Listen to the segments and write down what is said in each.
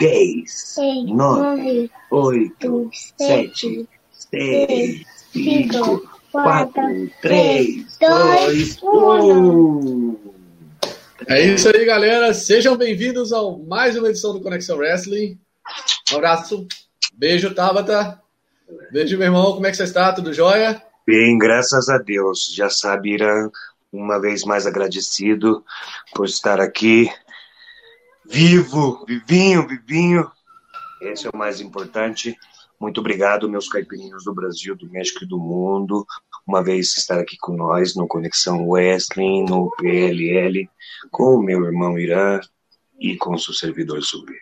10, 9, 8, 7, 6, 5, 4, 3, 2, 1. É isso aí, galera. Sejam bem-vindos a mais uma edição do Conexão Wrestling. Um abraço. Beijo, Tabata. Beijo, meu irmão. Como é que você está? Tudo jóia? Bem, graças a Deus. Já sabe, Irã, uma vez mais agradecido por estar aqui. Vivo, vivinho, vivinho. Esse é o mais importante. Muito obrigado, meus caipirinhos do Brasil, do México e do mundo. Uma vez estar aqui com nós no Conexão Wrestling, no PLL, com o meu irmão Irã e com o seu servidor Subir.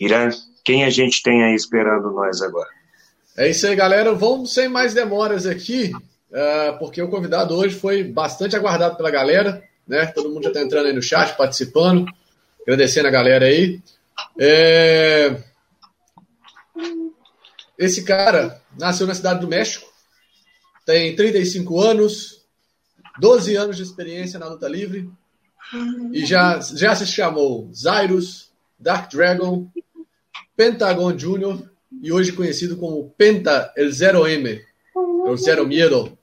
Irã, quem a gente tem aí esperando nós agora? É isso aí, galera. Vamos sem mais demoras aqui, uh, porque o convidado hoje foi bastante aguardado pela galera, né? Todo mundo já está entrando aí no chat, participando, agradecendo a galera aí. É... Esse cara nasceu na cidade do México, tem 35 anos, 12 anos de experiência na luta livre e já, já se chamou Zyrus, Dark Dragon, Pentagon Jr., e hoje conhecido como Penta El Zero M, o Zero Miedo.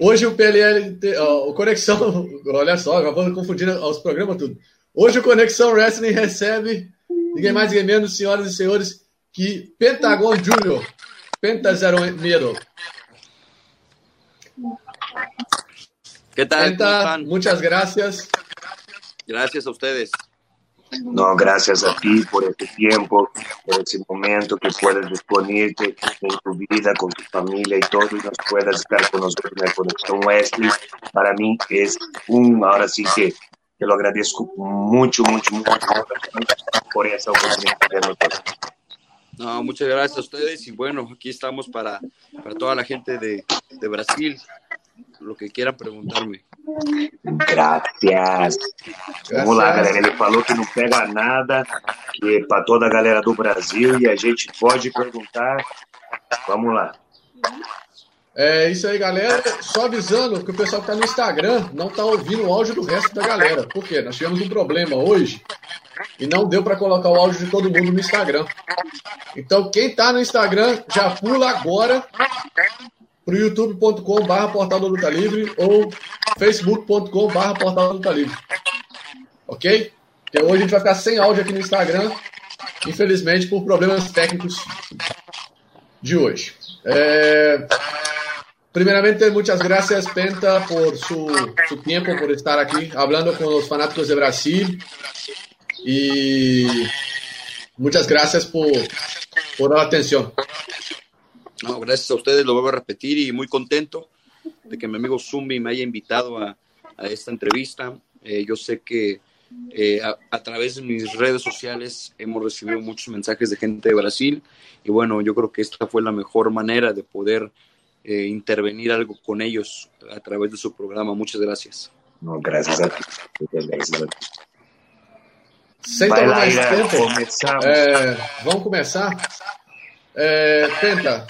Hoje o PLL, o Conexão, olha só, já vou confundindo os programas tudo. Hoje o Conexão Wrestling recebe ninguém mais, ninguém menos, senhoras e senhores, que Pentagon Júnior, Penta Zero Miedo. ¿Qué tal? Penta, muchas gracias. Gracias a ustedes. No, gracias a ti por este tiempo, por ese momento que puedes disponerte en tu vida, con tu familia y todo, y nos puedas estar con nosotros en la Conexión Wesley. Para mí es un, ahora sí que te lo agradezco mucho, mucho, mucho por esa oportunidad de nosotros. No, muchas gracias a ustedes y bueno, aquí estamos para, para toda la gente de, de Brasil, lo que quieran preguntarme. Gracias. Vamos lá, galera. Ele falou que não pega nada, que para toda a galera do Brasil e a gente pode perguntar. Vamos lá. É isso aí, galera. Só avisando que o pessoal que está no Instagram não está ouvindo o áudio do resto da galera. Por quê? Nós tivemos um problema hoje e não deu para colocar o áudio de todo mundo no Instagram. Então, quem está no Instagram, já pula agora para o youtube.com.br portal da luta livre ou facebook.com.br portal da luta livre. Ok? Porque hoje a gente vai ficar sem áudio aqui no Instagram, infelizmente por problemas técnicos de hoje. É... Primeramente, muchas gracias, Penta, por su, su, tiempo, por estar aquí hablando con los fanáticos de Brasil. Y muchas gracias por, por la atención. No, gracias a ustedes, lo vuelvo a repetir y muy contento de que mi amigo Zumbi me haya invitado a, a esta entrevista. Eh, yo sé que eh, a, a, través de mis redes sociales hemos recibido muchos mensajes de gente de Brasil y bueno, yo creo que esta fue la mejor manera de poder eh, intervenir algo con ellos a través de su programa. Muchas gracias. No, gracias a ti. Gracias a ti. Sem tomar mais tempo, é, vamos começar. É, Penta,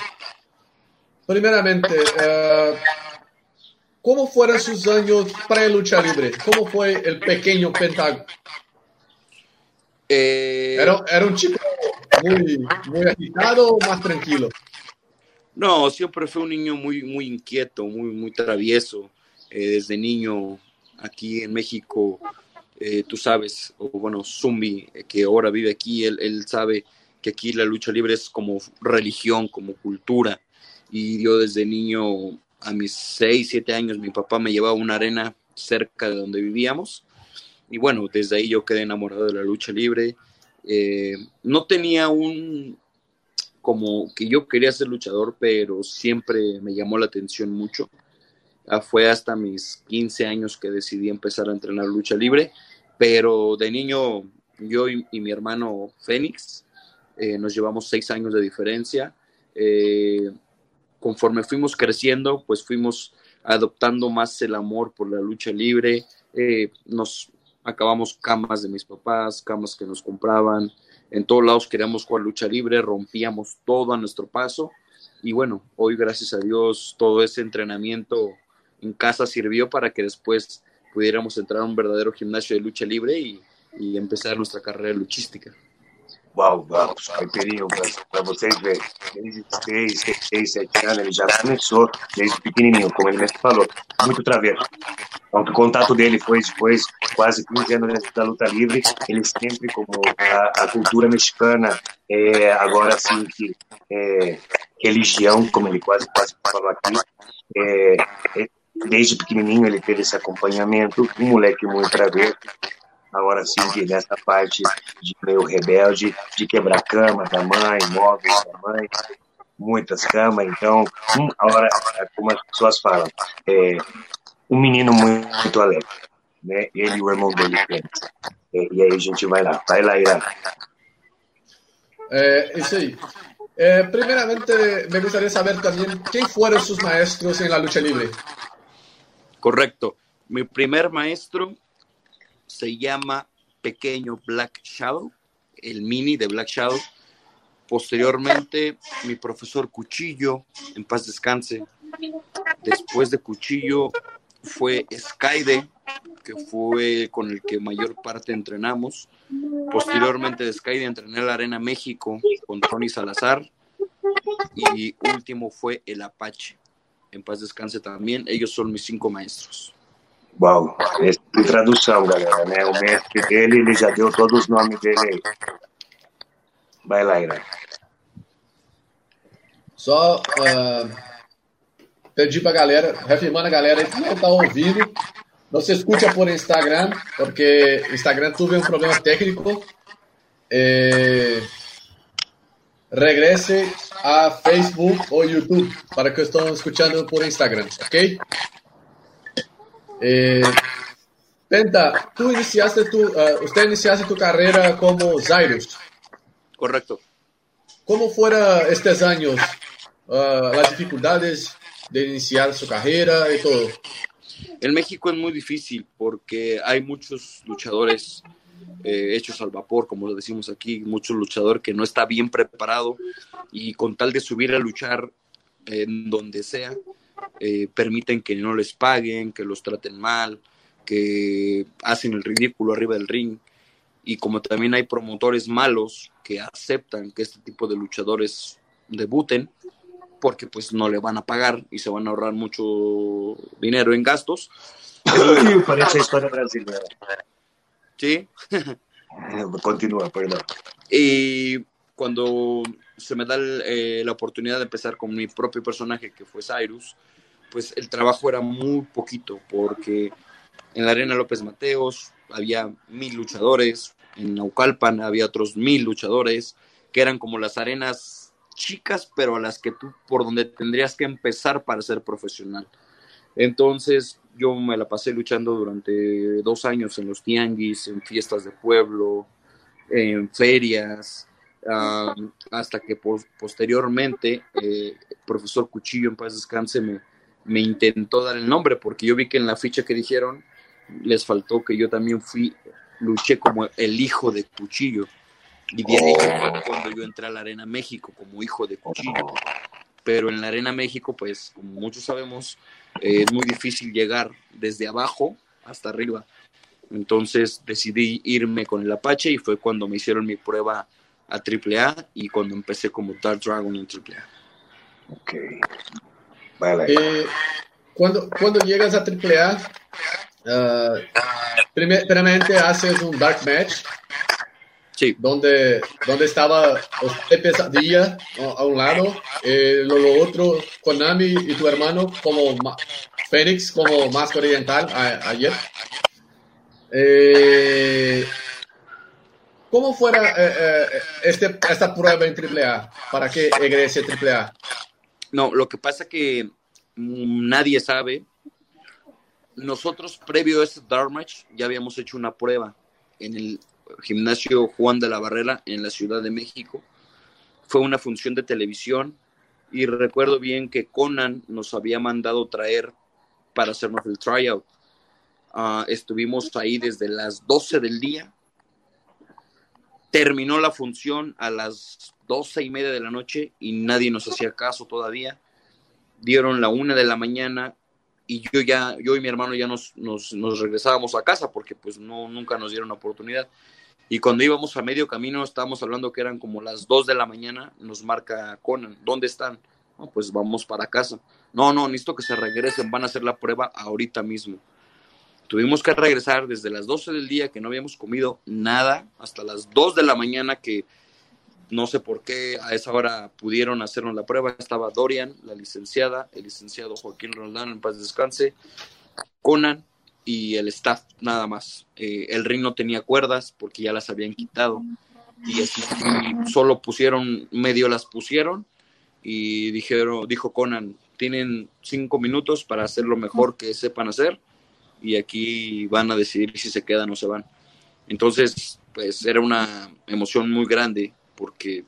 primeiramente, é, como foram seus anos pré-lucha libre? Como foi o pequeno Pentágono? Eh, Era, era, un chico muy, muy agitado o más tranquilo? No, siempre fue un niño muy, muy inquieto, muy, muy travieso. Eh, desde niño, aquí en México, eh, tú sabes, o bueno, Zumbi, que ahora vive aquí, él, él sabe que aquí la lucha libre es como religión, como cultura. Y yo desde niño, a mis 6, 7 años, mi papá me llevaba a una arena cerca de donde vivíamos. Y bueno, desde ahí yo quedé enamorado de la lucha libre. Eh, no tenía un, como que yo quería ser luchador, pero siempre me llamó la atención mucho. Ah, fue hasta mis 15 años que decidí empezar a entrenar lucha libre, pero de niño yo y, mi hermano Fénix eh, nos llevamos seis años de diferencia. Eh, conforme fuimos creciendo, pues fuimos adoptando más el amor por la lucha libre. Eh, nos acabamos camas de mis papás, camas que nos compraban. En todos lados queríamos jugar lucha libre, rompíamos todo a nuestro paso. Y bueno, hoy gracias a Dios todo ese entrenamiento en casa sirvió para que después pudiéramos entrar a un verdadero gimnasio de lucha libre y, empezar nuestra carrera luchística. Uau, uau, Caipirinho, para vocês verem, desde 6, 6, 7 anos, ele já começou desde pequenininho, como ele mesmo falou, muito traveiro. Então, o contato dele foi depois, quase 15 anos da luta livre, ele sempre, como a, a cultura mexicana, é, agora sim, que é, religião, como ele quase, quase falou aqui, é, é, desde pequenininho ele teve esse acompanhamento, um moleque muito traveiro, agora sim que nessa parte de meio rebelde, de quebrar cama da mãe, móveis da mãe, muitas camas, então, hum, agora, como as pessoas falam, é um menino muito, muito alegre, né? Ele e o irmão dele. É, e aí a gente vai lá, vai lá, Irã. É, isso aí. É, primeiramente, me gustaría saber también quién fueron sus maestros en la lucha libre. Correcto. Mi primer maestro se llama Pequeño Black Shadow, el mini de Black Shadow. Posteriormente, mi profesor Cuchillo, en paz descanse. Después de Cuchillo fue Skyde, que fue con el que mayor parte entrenamos. Posteriormente de Skyde entrené en la Arena México con Tony Salazar. Y último fue el Apache. En paz descanse también. Ellos son mis cinco maestros. Uau, esse de tradução, galera, né? O mestre dele, ele já deu todos os nomes dele aí. Vai lá, Ira. Só uh, pedir pra galera, reafirmando a galera aí que não tá ouvindo, não se escute por Instagram, porque Instagram tuve um problema técnico. Regrese a Facebook ou YouTube para que estão escutando por Instagram, ok? Eh, Penta, tú iniciaste tu, uh, usted iniciaste tu carrera como Zairus. Correcto. ¿Cómo fueron estos años, uh, las dificultades de iniciar su carrera y todo? En México es muy difícil porque hay muchos luchadores eh, hechos al vapor, como lo decimos aquí, muchos luchadores que no está bien preparado y con tal de subir a luchar en donde sea, eh, permiten que no les paguen, que los traten mal, que hacen el ridículo arriba del ring. Y como también hay promotores malos que aceptan que este tipo de luchadores debuten, porque pues no le van a pagar y se van a ahorrar mucho dinero en gastos. Parece historia brasileña. Sí. Continúa, perdón. Y cuando se me da eh, la oportunidad de empezar con mi propio personaje, que fue Cyrus, pues el trabajo era muy poquito, porque en la Arena López Mateos había mil luchadores, en Naucalpan había otros mil luchadores, que eran como las arenas chicas, pero a las que tú, por donde tendrías que empezar para ser profesional. Entonces yo me la pasé luchando durante dos años en los tianguis, en fiestas de pueblo, en ferias, um, hasta que posteriormente eh, el profesor Cuchillo en paz descanse me, me intentó dar el nombre porque yo vi que en la ficha que dijeron les faltó que yo también fui, luché como el hijo de Cuchillo. Y de ahí fue cuando yo entré a la Arena México como hijo de Cuchillo. Pero en la Arena México, pues, como muchos sabemos, eh, es muy difícil llegar desde abajo hasta arriba. Entonces decidí irme con el Apache y fue cuando me hicieron mi prueba a AAA y cuando empecé como Dark Dragon en AAA. Ok. Vale. Eh, cuando, cuando llegas a AAA, uh, primeramente haces un Dark Match. Sí. Donde, donde estaba usted Pesadilla a un lado, eh, lo, lo, otro, Konami y tu hermano como Fénix, como Máscara Oriental a, ayer. Eh, ¿Cómo fuera eh, eh, este, esta prueba en AAA para que egrese AAA? No, lo que pasa que nadie sabe. Nosotros, previo a este Dark Match, ya habíamos hecho una prueba en el gimnasio Juan de la Barrera en la Ciudad de México. Fue una función de televisión y recuerdo bien que Conan nos había mandado traer para hacernos el tryout. Uh, estuvimos ahí desde las 12 del día. Terminó la función a las doce y media de la noche y nadie nos hacía caso todavía. Dieron la una de la mañana y yo ya, yo y mi hermano ya nos, nos, nos regresábamos a casa porque pues no, nunca nos dieron oportunidad. Y cuando íbamos a medio camino, estábamos hablando que eran como las 2 de la mañana, nos marca Conan, ¿dónde están? pues vamos para casa. No, no, necesito que se regresen, van a hacer la prueba ahorita mismo. Tuvimos que regresar desde las 12 del día que no habíamos comido nada hasta las 2 de la mañana que no sé por qué a esa hora pudieron hacernos la prueba. Estaba Dorian, la licenciada, el licenciado Joaquín Roldán, en paz descanse, Conan y el staff nada más. Eh, el ring no tenía cuerdas porque ya las habían quitado y así solo pusieron, medio las pusieron y dijeron, dijo Conan, tienen cinco minutos para hacer lo mejor que sepan hacer y aquí van a decidir si se quedan o se van. Entonces, pues era una emoción muy grande porque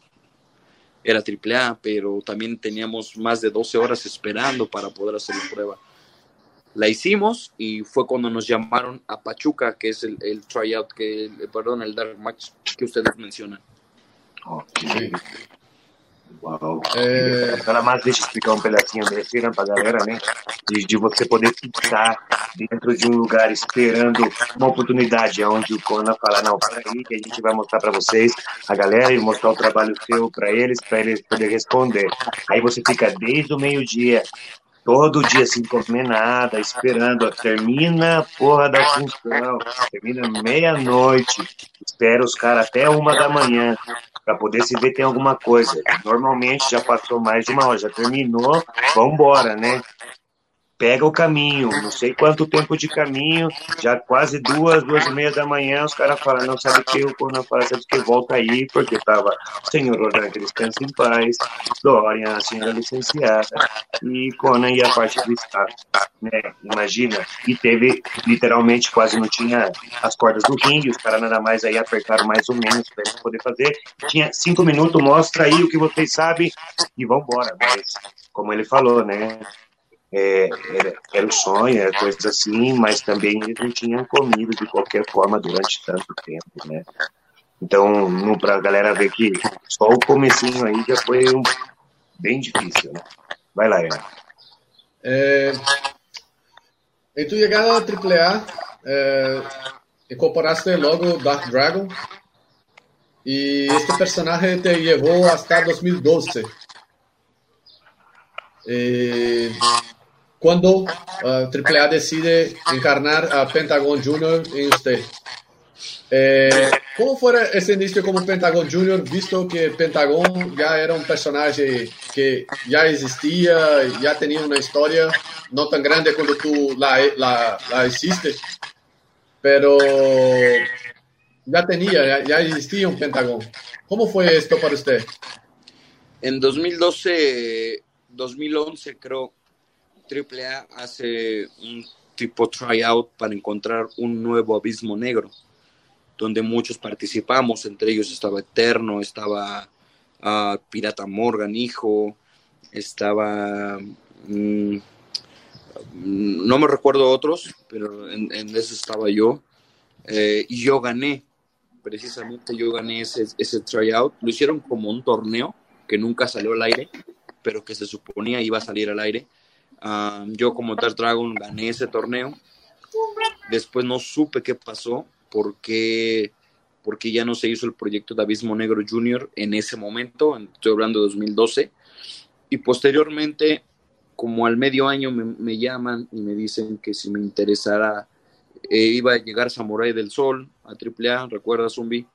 era triple A, pero también teníamos más de 12 horas esperando para poder hacer la prueba. La hicimos y fue cuando nos llamaron a Pachuca, que es el, el tryout, que, perdón, el dark match que ustedes mencionan. Okay. Uau. É... Agora, mais deixa eu explicar um pedacinho desse para a galera, né? De, de, você poder ficar dentro de um lugar esperando uma oportunidade, onde o Conan fala, não, para aí que a gente vai mostrar para vocês, a galera, e mostrar o trabalho seu para eles, para eles poderem responder. Aí você fica desde o meio-dia todo dia sem comer nada, esperando. Termina a porra da função, termina meia-noite, espera os caras até uma da manhã para poder se ver tem alguma coisa. Normalmente já passou mais de uma hora, já terminou, vamos embora, né? Pega o caminho, não sei quanto tempo de caminho, já quase duas, duas e meia da manhã, os caras falam, não sabe o que, o Conan fala, sabe que volta aí, porque tava o senhor Rodrigo descansa em paz, Dorian, a senhora licenciada, e Conan e a parte do Estado, né, imagina, e teve, literalmente, quase não tinha as cordas do ringue, os caras nada mais aí apertaram mais ou menos para poder fazer, tinha cinco minutos, mostra aí o que vocês sabem, e vambora, mas, como ele falou, né, é, era, era o sonho, era coisas assim, mas também eles não tinham comido de qualquer forma durante tanto tempo, né? Então, para a galera ver que só o comecinho aí já foi um, bem difícil, né? Vai lá, Ana. É, em tu chegada a AAA, é, incorporaste logo Dark Dragon e este personagem te levou até 2012. E cuando uh, AAA decide encarnar a Pentagon Jr. en usted. Eh, ¿Cómo fue ese inicio como Pentagon Jr., visto que Pentagon ya era un personaje que ya existía, ya tenía una historia, no tan grande cuando tú la, la, la hiciste, pero ya tenía, ya, ya, existía un Pentagon. ¿Cómo fue esto para usted? En 2012, 2011 creo, AAA hace un tipo tryout para encontrar un nuevo abismo negro, donde muchos participamos, entre ellos estaba Eterno, estaba uh, Pirata Morgan, hijo, estaba... Mm, no me recuerdo otros, pero en, eso estaba yo. Eh, y yo gané, precisamente yo gané ese, ese tryout. Lo hicieron como un torneo que nunca salió al aire, pero que se suponía iba a salir al aire yo como Dark Dragon gané ese torneo. Después no supe qué pasó porque, porque ya no se hizo el proyecto de Abismo Negro Junior en ese momento, estoy hablando de 2012. Y posteriormente, como al medio año, me, llaman y me dicen que si me interesara, eh, iba a llegar Samurai del Sol a AAA, ¿recuerdas, Zumbi?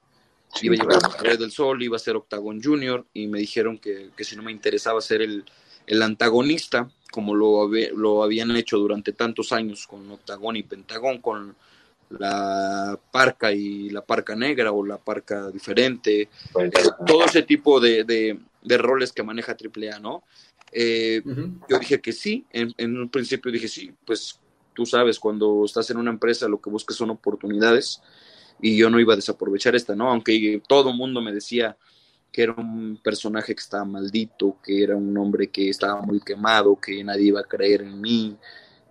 iba a llegar Samurai del Sol, iba a ser Octagon Junior y me dijeron que, que si no me interesaba ser el, el antagonista, como lo, lo habían hecho durante tantos años con Octagón y Pentagón, con la parca y la parca negra o la parca diferente, pues, eh, todo ese tipo de, de, roles que maneja AAA, ¿no? Eh, yo dije que sí, en, en, un principio dije sí, pues tú sabes, cuando estás en una empresa lo que buscas son oportunidades y yo no iba a desaprovechar esta, ¿no? Aunque todo el mundo me decía, que era un personaje que estaba maldito, que era un hombre que estaba muy quemado, que nadie iba a creer en mí,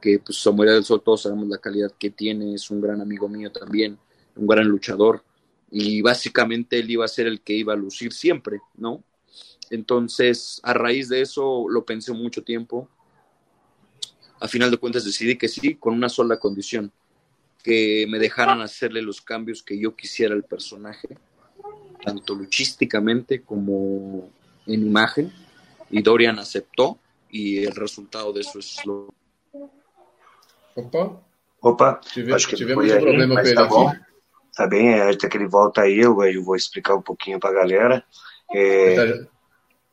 que pues Samuel del Sol todos sabemos la calidad que tiene, es un gran amigo mío también, un gran luchador, y básicamente él iba a ser el que iba a lucir siempre, ¿no? Entonces, a raíz de eso lo pensé mucho tiempo. A final de cuentas decidí que sí, con una sola condición, que me dejaran hacerle los cambios que yo quisiera al personaje, tanto luchísticamente como en imagen, y Dorian aceptó e o resultado disso é lo... Opa! Opa, Tive, acho que tivemos um aí, problema com mas ele tá aqui. bom. Tá bem, é, até que ele volta aí, eu, eu vou explicar um pouquinho pra galera. É, tá-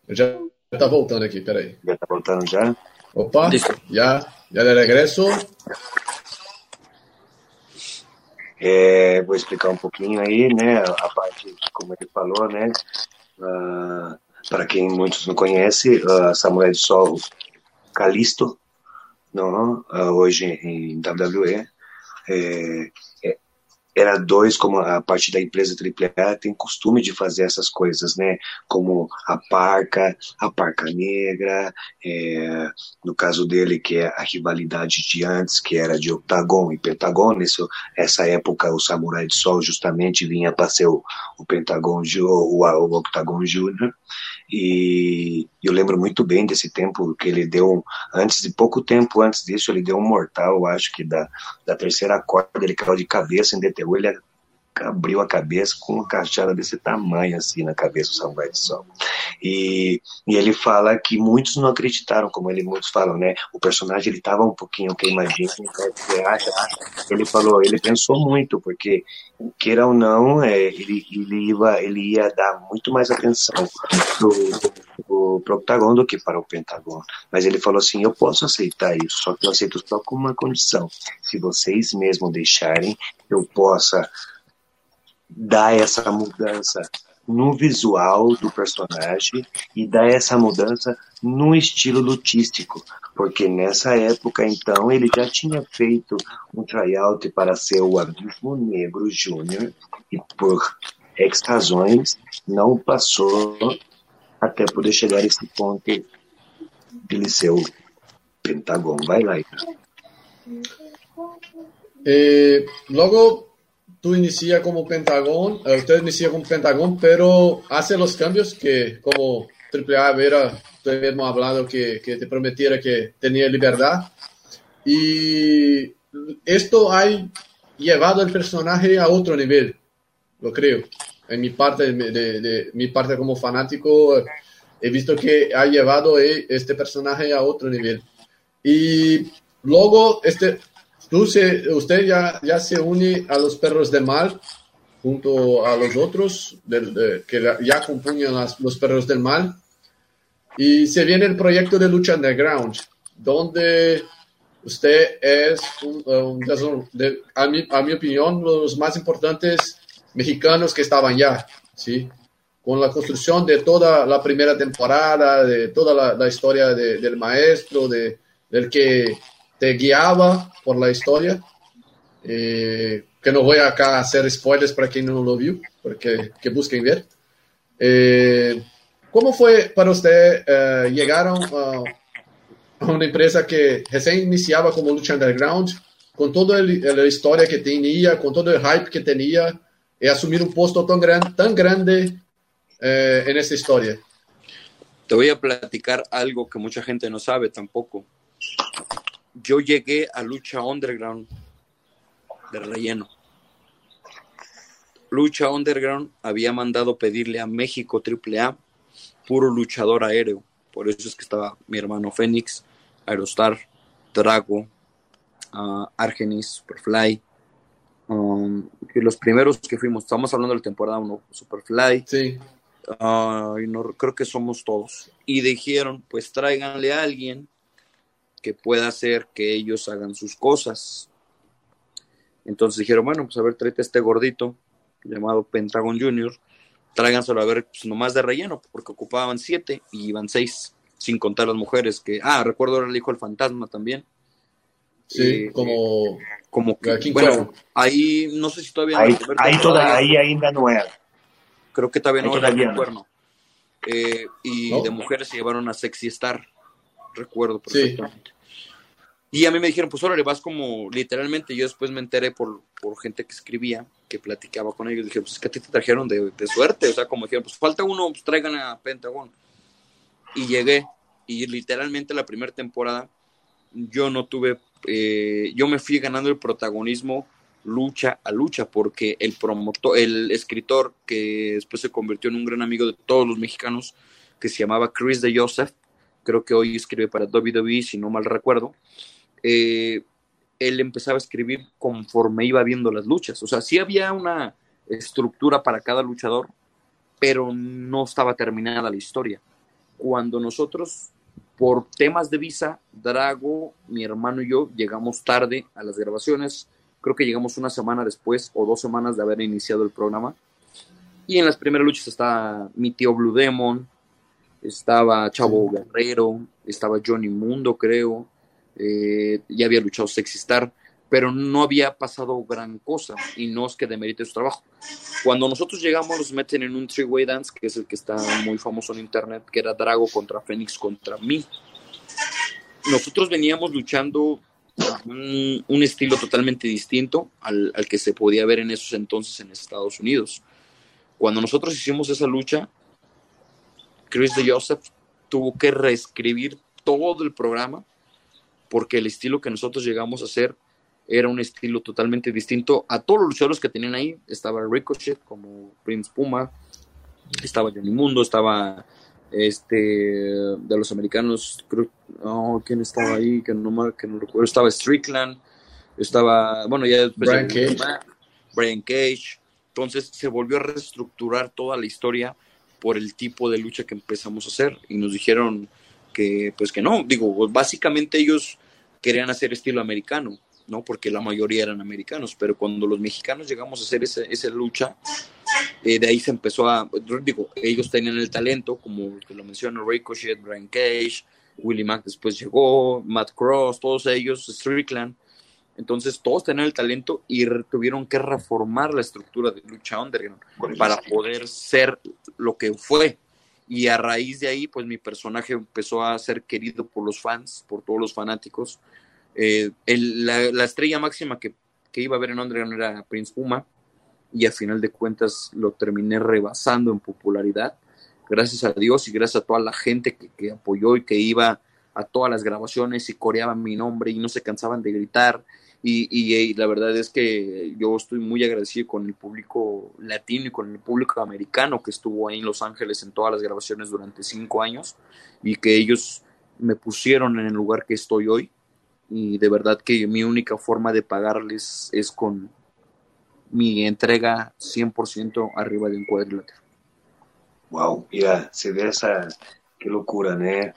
já tá voltando aqui, peraí. já tá voltando já? Opa, já, já de regresso. É, vou explicar um pouquinho aí, né, a parte, como ele falou, né, para quem muitos não conhecem, uh, Samuel Sol Calisto, não, ah, hoje em WWE, é, era dois, como a parte da empresa AAA tem costume de fazer essas coisas, né? Como a parca, a parca negra, é, no caso dele, que é a rivalidade de antes, que era de Octagon e Pentagon, nesse, essa época o Samurai de Sol justamente vinha para ser o, o Pentagon, o, o, o Octagon Júnior, e eu lembro muito bem desse tempo que ele deu, antes de pouco tempo antes disso, ele deu um mortal, acho que da, da terceira corda, ele caiu de cabeça em DTU, ele abriu a cabeça com uma cachada desse tamanho assim na cabeça do Samurai de Sol. E, e ele fala que muitos não acreditaram, como ele muitos falam, né? O personagem ele estava um pouquinho queimadinho, né? Ele falou, ele pensou muito, porque queira ou não, é, ele, ele, ia, ele ia dar muito mais atenção pro, pro, pro Octagon do que para o Pentagon. Mas ele falou assim: eu posso aceitar isso, só que eu aceito só com uma condição. Se vocês mesmo deixarem, eu possa dar essa mudança no visual do personagem e dar essa mudança no estilo lutístico, porque nessa época então ele já tinha feito um tryout para ser o Abismo Negro Júnior e por X razões não passou até poder chegar a esse ponto de ser o Pentagon. Vai lá, então. Eh, luego tú inicia como Pentagón, eh, usted inicia como Pentagón, pero hace los cambios que como AAA hubiera usted mismo hablado que, que te prometiera que tenía libertad. Y esto ha llevado el personaje a otro nivel, lo creo. En mi parte, de, de, de mi parte como fanático, he visto que ha llevado eh, este personaje a otro nivel. Y luego, este, tú se, usted ya, ya se une a los perros de mal junto a los otros que ya componen las, los perros del mal. Y se viene el proyecto de lucha underground, donde usted es, un, un, de, a, mi, a mi opinión, los más importantes mexicanos que estaban ya, ¿sí? Con la construcción de toda la primera temporada, de toda la, la historia de, del maestro, de, del que te guiaba por la historia. Eh, que no voy acá a hacer spoilers para quien no lo vio, porque que busquen ver. Eh, ¿Cómo fue para usted eh, llegaron a una empresa que recién iniciaba como lucha underground, con toda la historia que tenía, con todo el hype que tenía, y asumir un puesto tan, tan grande eh, en esta historia? Te voy a platicar algo que mucha gente no sabe tampoco. Yo llegué a lucha underground de relleno. Lucha Underground había mandado pedirle a México AAA puro luchador aéreo. Por eso es que estaba mi hermano Fénix, Aerostar, Drago, uh, Argenis, Superfly. Um, y los primeros que fuimos, estamos hablando de la temporada 1, Superfly. Sí. Uh, y no, creo que somos todos. Y dijeron, pues tráiganle a alguien que pueda hacer que ellos hagan sus cosas. Entonces dijeron, bueno, pues a ver, tráete a este gordito llamado Pentagon Junior, tráiganselo a ver pues, nomás de relleno, porque ocupaban siete y iban seis, sin contar las mujeres que, ah, recuerdo ahora el hijo del fantasma también. Sí, eh, como, como que, bueno, ahí no sé si todavía ahí, no, ahí, toda, ahí ainda no era. Creo que todavía no era el cuerno. Eh, y ¿No? de mujeres se llevaron a Sexy Star, recuerdo perfectamente. Sí. Y a mí me dijeron, pues ahora le vas como literalmente, yo después me enteré por, por gente que escribía, que platicaba con ellos, dije, pues es que a ti te trajeron de, de suerte, o sea, como dijeron, pues falta uno, pues traigan a Pentagon. Y llegué, y literalmente la primera temporada yo no tuve, eh, yo me fui ganando el protagonismo lucha a lucha, porque el promotor, el escritor que después se convirtió en un gran amigo de todos los mexicanos, que se llamaba Chris de Joseph, creo que hoy escribe para WWE, si no mal recuerdo, eh, él empezaba a escribir conforme iba viendo las luchas. O sea, sí había una estructura para cada luchador, pero no estaba terminada la historia. Cuando nosotros, por temas de visa, Drago, mi hermano y yo llegamos tarde a las grabaciones, creo que llegamos una semana después o dos semanas de haber iniciado el programa. Y en las primeras luchas estaba mi tío Blue Demon, estaba Chavo Guerrero, estaba Johnny Mundo, creo, eh, ya había luchado Sexy Star, pero no había pasado gran cosa y no es que demerite su trabajo. Cuando nosotros llegamos, nos meten en un three-way dance, que es el que está muy famoso en internet, que era Drago contra Fénix contra mí. Nosotros veníamos luchando un, un estilo totalmente distinto al, al que se podía ver en esos entonces en Estados Unidos. Cuando nosotros hicimos esa lucha, Chris de Joseph tuvo que reescribir todo el programa porque el estilo que nosotros llegamos a hacer era un estilo totalmente distinto a todos los luchadores que tenían ahí. Estaba Ricochet como Prince Puma, estaba Johnny Mundo, estaba este de los americanos, creo, oh, ¿quién estaba ahí? Que no, que no recuerdo, estaba Strickland, estaba, bueno, ya después Brian Cage. Brian Cage. Entonces se volvió a reestructurar toda la historia por el tipo de lucha que empezamos a hacer. Y nos dijeron que pues que no, digo, básicamente ellos querían hacer estilo americano, ¿no? Porque la mayoría eran americanos, pero cuando los mexicanos llegamos a hacer esa, esa lucha, eh, de ahí se empezó a, digo, ellos tenían el talento, como lo mencionó Ricochet, Brian Cage, Willie Mack después llegó, Matt Cross, todos ellos, Strickland, entonces todos tenían el talento y tuvieron que reformar la estructura de lucha underground para poder ser lo que fue. Y a raíz de ahí, pues mi personaje empezó a ser querido por los fans, por todos los fanáticos. Eh, el, la, la, estrella máxima que, que, iba a ver en underground era Prince Puma y a final de cuentas lo terminé rebasando en popularidad. Gracias a Dios y gracias a toda la gente que, que apoyó y que iba a todas las grabaciones y coreaban mi nombre y no se cansaban de gritar y, la verdad es que yo estoy muy agradecido con el público latino y con el público americano que estuvo ahí en Los Ángeles en todas las grabaciones durante cinco años y que ellos me pusieron en el lugar que estoy hoy y de verdad que mi única forma de pagarles es con mi entrega 100% arriba de un cuadrilátero. Wow, mira, se ve essa que loucura, né?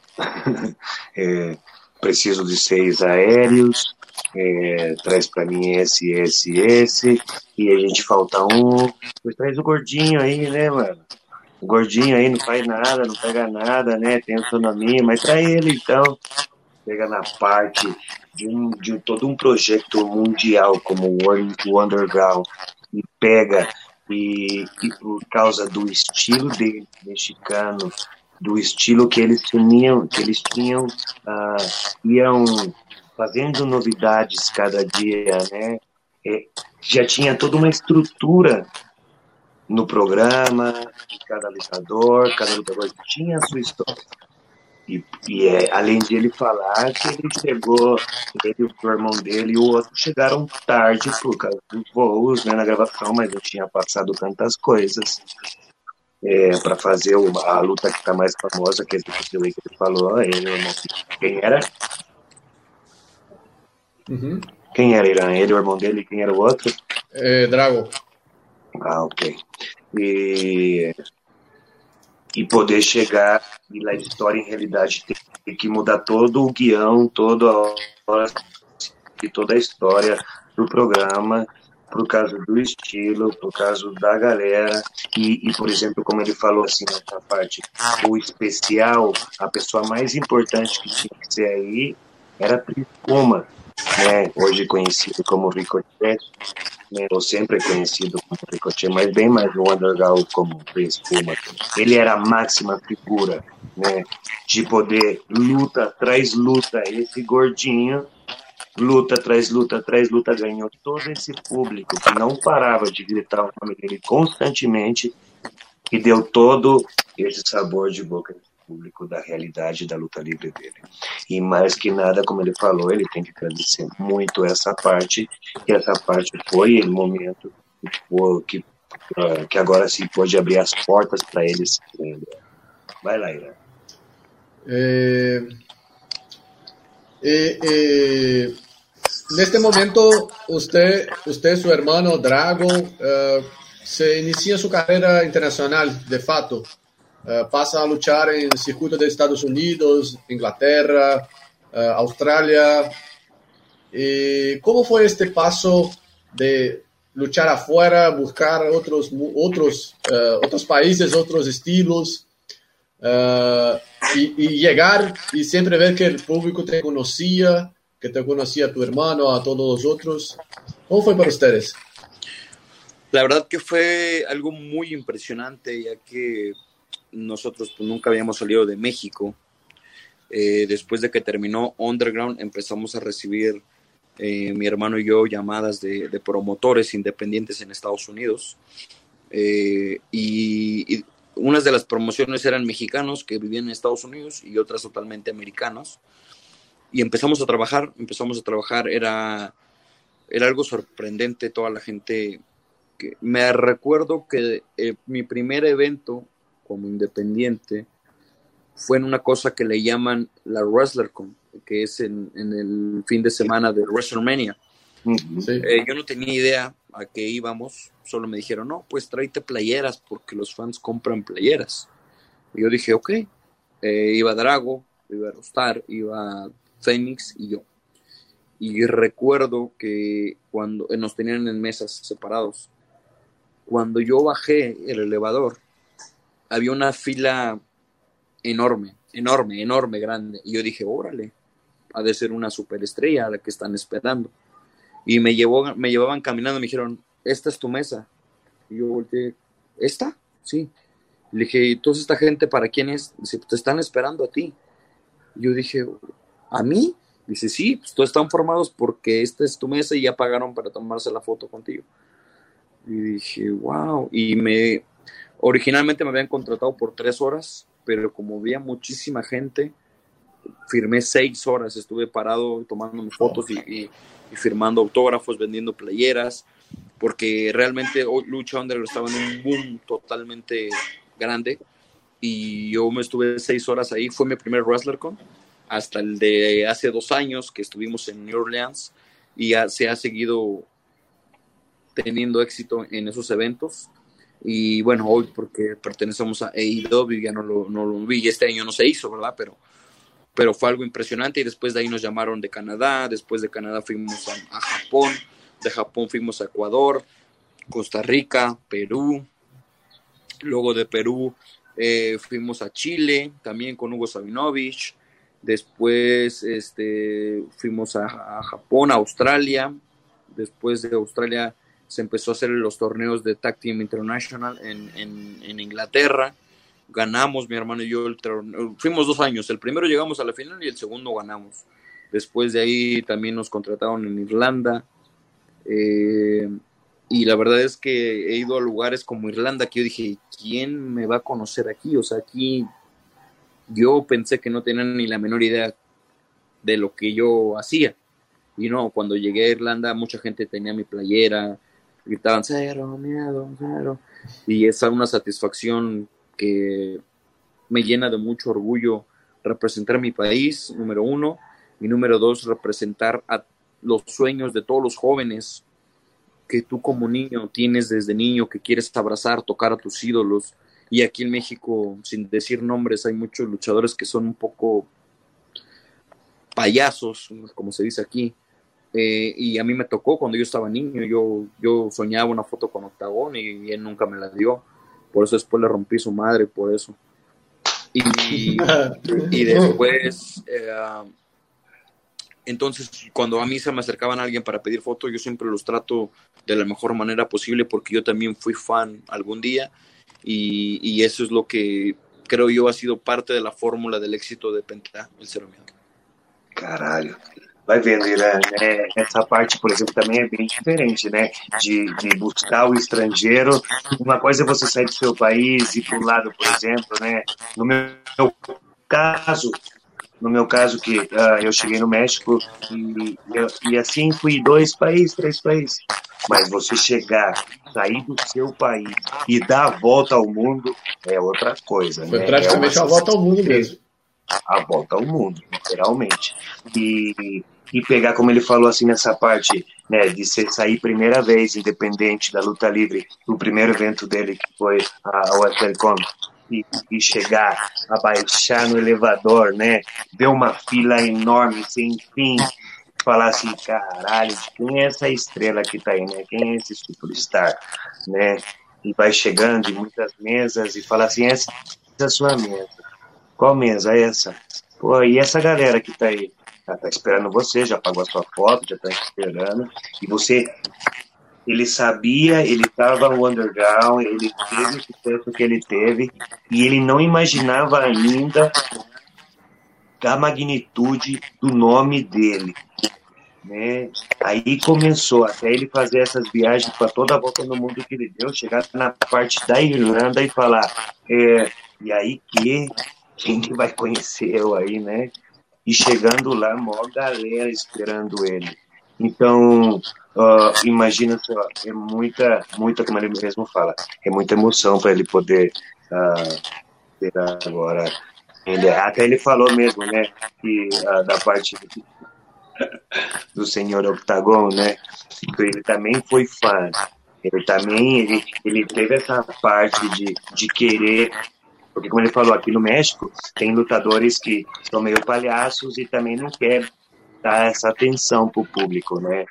é, preciso de seis aéreos, é, traz para mim esse, esse, esse, e a gente falta um. Pois traz o gordinho aí, né, mano? O gordinho aí não faz nada, não pega nada, né? Tem autonomia, mas traz ele então. Pega na parte de, um, de todo um projeto mundial como o Underground e pega e, e por causa do estilo dele, mexicano, do estilo que eles tinham, que eles tinham, uh, iam fazendo novidades cada dia, né? É, já tinha toda uma estrutura no programa, cada lutador, cada lutador tinha a sua história. E, e é, além de ele falar que ele chegou, ele, o irmão dele e o outro chegaram tarde por causa dos voos né, na gravação, mas eu tinha passado tantas coisas é, para fazer a luta que está mais famosa, que é que ele falou, ele, irmão, quem era? Uhum. Quem era Irã? Ele, o irmão dele, quem era o outro? É, Drago. Ah, ok. E, e poder chegar e a história, em realidade, ter que mudar todo o guião, toda a, e toda a história do programa por causa do estilo, por causa da galera e, e, por exemplo, como ele falou assim nessa parte, o especial, a pessoa mais importante que tinha que ser aí era a Priscuma, né? Hoje conhecido como Ricochet, né? ou sempre conhecido como Ricochet, mas bem mais no underground como Prince Puma. Ele era a máxima figura, né? De poder luta atrás luta, esse gordinho luta atrás luta atrás luta ganhou todo esse público que não parava de gritar o nome dele constantemente e deu todo esse sabor de boca público da realidade da luta livre dele. E mais que nada, como ele falou, ele tem que agradecer muito essa parte, essa parte foi o momento que, que agora sim pode abrir as portas para ele se Vai lá, Irã. Eh, eh, eh, en este momento, usted, usted, su hermano Drago, uh, se inicia su carrera internacional de fato. Uh, pasa a luchar en el circuito de Estados Unidos, Inglaterra, uh, Australia. ¿Y ¿Cómo fue este paso de luchar afuera, buscar otros, otros, otros países, otros estilos? y, y llegar y siempre ver que el público te conocía, que te conocía a tu hermano, a todos los otros. ¿Cómo fue para ustedes? La verdad que fue algo muy impresionante, ya que nosotros pues, nunca habíamos salido de México. Eh, después de que terminó Underground, empezamos a recibir eh, mi hermano y yo llamadas de, promotores independientes en Estados Unidos. Eh, y, y, unas de las promociones eran mexicanos que vivían en Estados Unidos y otras totalmente americanos y empezamos a trabajar, empezamos a trabajar, era, era algo sorprendente toda la gente. Me recuerdo que eh, mi primer evento como independiente fue en una cosa que le llaman la WrestlerCon, que es en, en el fin de semana de WrestleMania. Eh, yo no tenía idea a qué íbamos, solo me dijeron, no, pues tráete playeras porque los fans compran playeras. Y yo dije, ok, eh, iba Drago, iba Rostar, iba Phoenix y yo. Y recuerdo que cuando eh, nos tenían en mesas separados, cuando yo bajé el elevador, había una fila enorme, enorme, enorme, grande. Y yo dije, órale, ha de ser una superestrella a la que están esperando. Y me, llevó, me llevaban caminando, me dijeron, esta es tu mesa. Y yo volteé, ¿esta? Sí. Le dije, ¿y esta gente para quién es? Dice, te están esperando a ti. Yo dije, ¿A mí? Dice, sí, pues todos están formados porque esta es tu mesa y ya pagaron para tomarse la foto contigo. Y dije, wow. Y me, originalmente me habían contratado por tres horas, pero como había muchísima gente, firmé seis horas. Estuve parado tomando fotos y, y, y, firmando autógrafos, vendiendo playeras, porque realmente Lucha Under estaba en un boom totalmente grande. Y yo me estuve seis horas ahí. Fue mi primer WrestlerCon hasta el de hace dos años que estuvimos en New Orleans y se ha seguido teniendo éxito en esos eventos. Y bueno, hoy porque pertenecemos a AEW ya no lo, no lo vi, este año no se hizo, ¿verdad? Pero, pero fue algo impresionante y después de ahí nos llamaron de Canadá, después de Canadá fuimos a, a Japón, de Japón fuimos a Ecuador, Costa Rica, Perú, luego de Perú eh, fuimos a Chile, también con Hugo Sabinovich, Después este, fuimos a, a, Japón, a Australia. Después de Australia se empezó a hacer los torneos de Tag Team International en, en, Inglaterra. Ganamos, mi hermano y yo, el fuimos dos años. El primero llegamos a la final y el segundo ganamos. Después de ahí también nos contrataron en Irlanda. Eh, y la verdad es que he ido a lugares como Irlanda que yo dije, ¿quién me va a conocer aquí? O sea, aquí yo pensé que no tenían ni la menor idea de lo que yo hacía. Y no, cuando llegué a Irlanda, mucha gente tenía mi playera, gritaban cero, miedo, cero. Y es una satisfacción que me llena de mucho orgullo representar mi país, número uno, y número dos, representar a los sueños de todos los jóvenes que tú como niño tienes desde niño, que quieres abrazar, tocar a tus ídolos, y aquí en México, sin decir nombres, hay muchos luchadores que son un poco payasos, como se dice aquí. Eh, y a mí me tocó cuando yo estaba niño, yo, yo soñaba una foto con Octagón y, él nunca me la dio. Por eso después le rompí su madre, por eso. Y, y después, eh, entonces, cuando a mí se me acercaban a alguien para pedir fotos, yo siempre los trato de la mejor manera posible porque yo también fui fan algún día y, y, eso es lo que creo yo ha sido parte de la fórmula del éxito de Penta, el Cero Miedo. Caralho. Vai vendo, Irã, né? Essa parte, por exemplo, também é bem diferente, né? De, de buscar o estrangeiro. Uma coisa é você sair do seu país e ir para o lado, por exemplo, né? No meu caso, no meu caso que uh, eu cheguei no México e, e, e, assim fui dois países, três países. Mas você chegar, sair do seu país e dar a volta ao mundo é outra coisa. Foi né? praticamente é a volta ao mundo mesmo. A volta ao mundo, literalmente. E, e pegar, como ele falou assim nessa parte, né, de ser, sair primeira vez independente da luta livre, o primeiro evento dele que foi a UFLCOM, e, e chegar, abaixar no elevador, né, ver uma fila enorme, sem fim, falar assim, caralho, quem é essa estrela que tá aí, né, quem é esse superstar, né, e vai chegando em muitas mesas e fala assim, essa é a sua mesa, qual mesa é essa? Pô, e essa galera que tá aí? Já tá esperando você, já pagou a sua foto, já tá esperando. E você, ele sabia, ele estava no underground, ele teve o sucesso que ele teve, e ele não imaginava ainda a magnitude do nome dele. Né? Aí começou até ele fazer essas viagens para toda a volta no mundo que ele deu, chegar na parte da Irlanda e falar, é, e aí que quem que vai conhecer eu aí, né? E chegando lá, maior galera esperando ele. Então, uh, imagina só, é muita, muita, como ele mesmo fala, é muita emoção para ele poder uh, agora. Ele, até ele falou mesmo, né, que uh, da parte do senhor Octagon, né, que ele também foi fã. Ele também, ele, ele teve essa parte de, de querer porque, como ele falou, aqui no México tem lutadores que são meio palhaços e também não querem dar essa atenção para o público, né?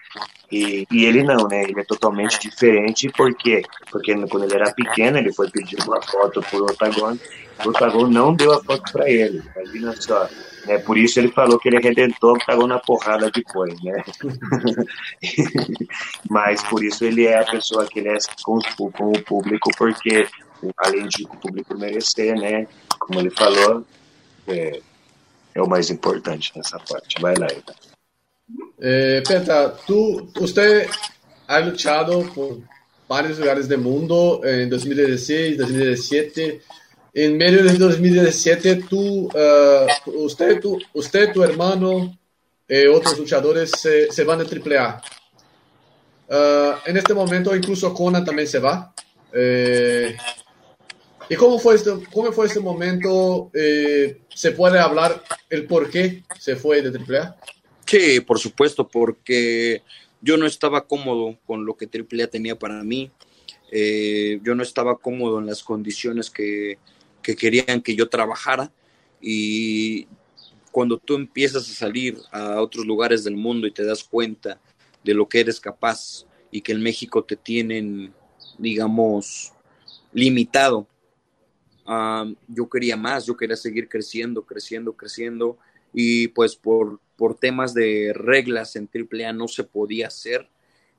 E, e, ele não, né? Ele é totalmente diferente, por quê? Porque quando ele era pequeno, ele foi pedir uma foto por Otagon, o Otagon não deu a foto para ele, imagina só. Né? Por isso ele falou que ele redentou o Otagon na porrada depois, né? Mas por isso ele é a pessoa que ele é com, com o público, porque além de o público merecer, né? Como ele falou, é, é o mais importante nessa parte. Vai lá, Ida. Eh, Penta, tú, usted ha luchado por varios lugares del mundo en 2016, 2017. En medio de 2017, tú, uh, usted, tú, usted, tu hermano, eh, otros luchadores se, se, van a AAA. Uh, en este momento, incluso Conan también se va. Eh, ¿Y cómo fue este, cómo fue este momento? Eh, ¿Se puede hablar el por qué se fue de AAA? Sí, por supuesto, porque yo no estaba cómodo con lo que AAA tenía para mí. Eh, yo no estaba cómodo en las condiciones que, que querían que yo trabajara. Y cuando tú empiezas a salir a otros lugares del mundo y te das cuenta de lo que eres capaz y que en México te tienen, digamos, limitado yo quería más, yo quería seguir creciendo, creciendo, creciendo. Y pues por, por temas de reglas en AAA no se podía hacer.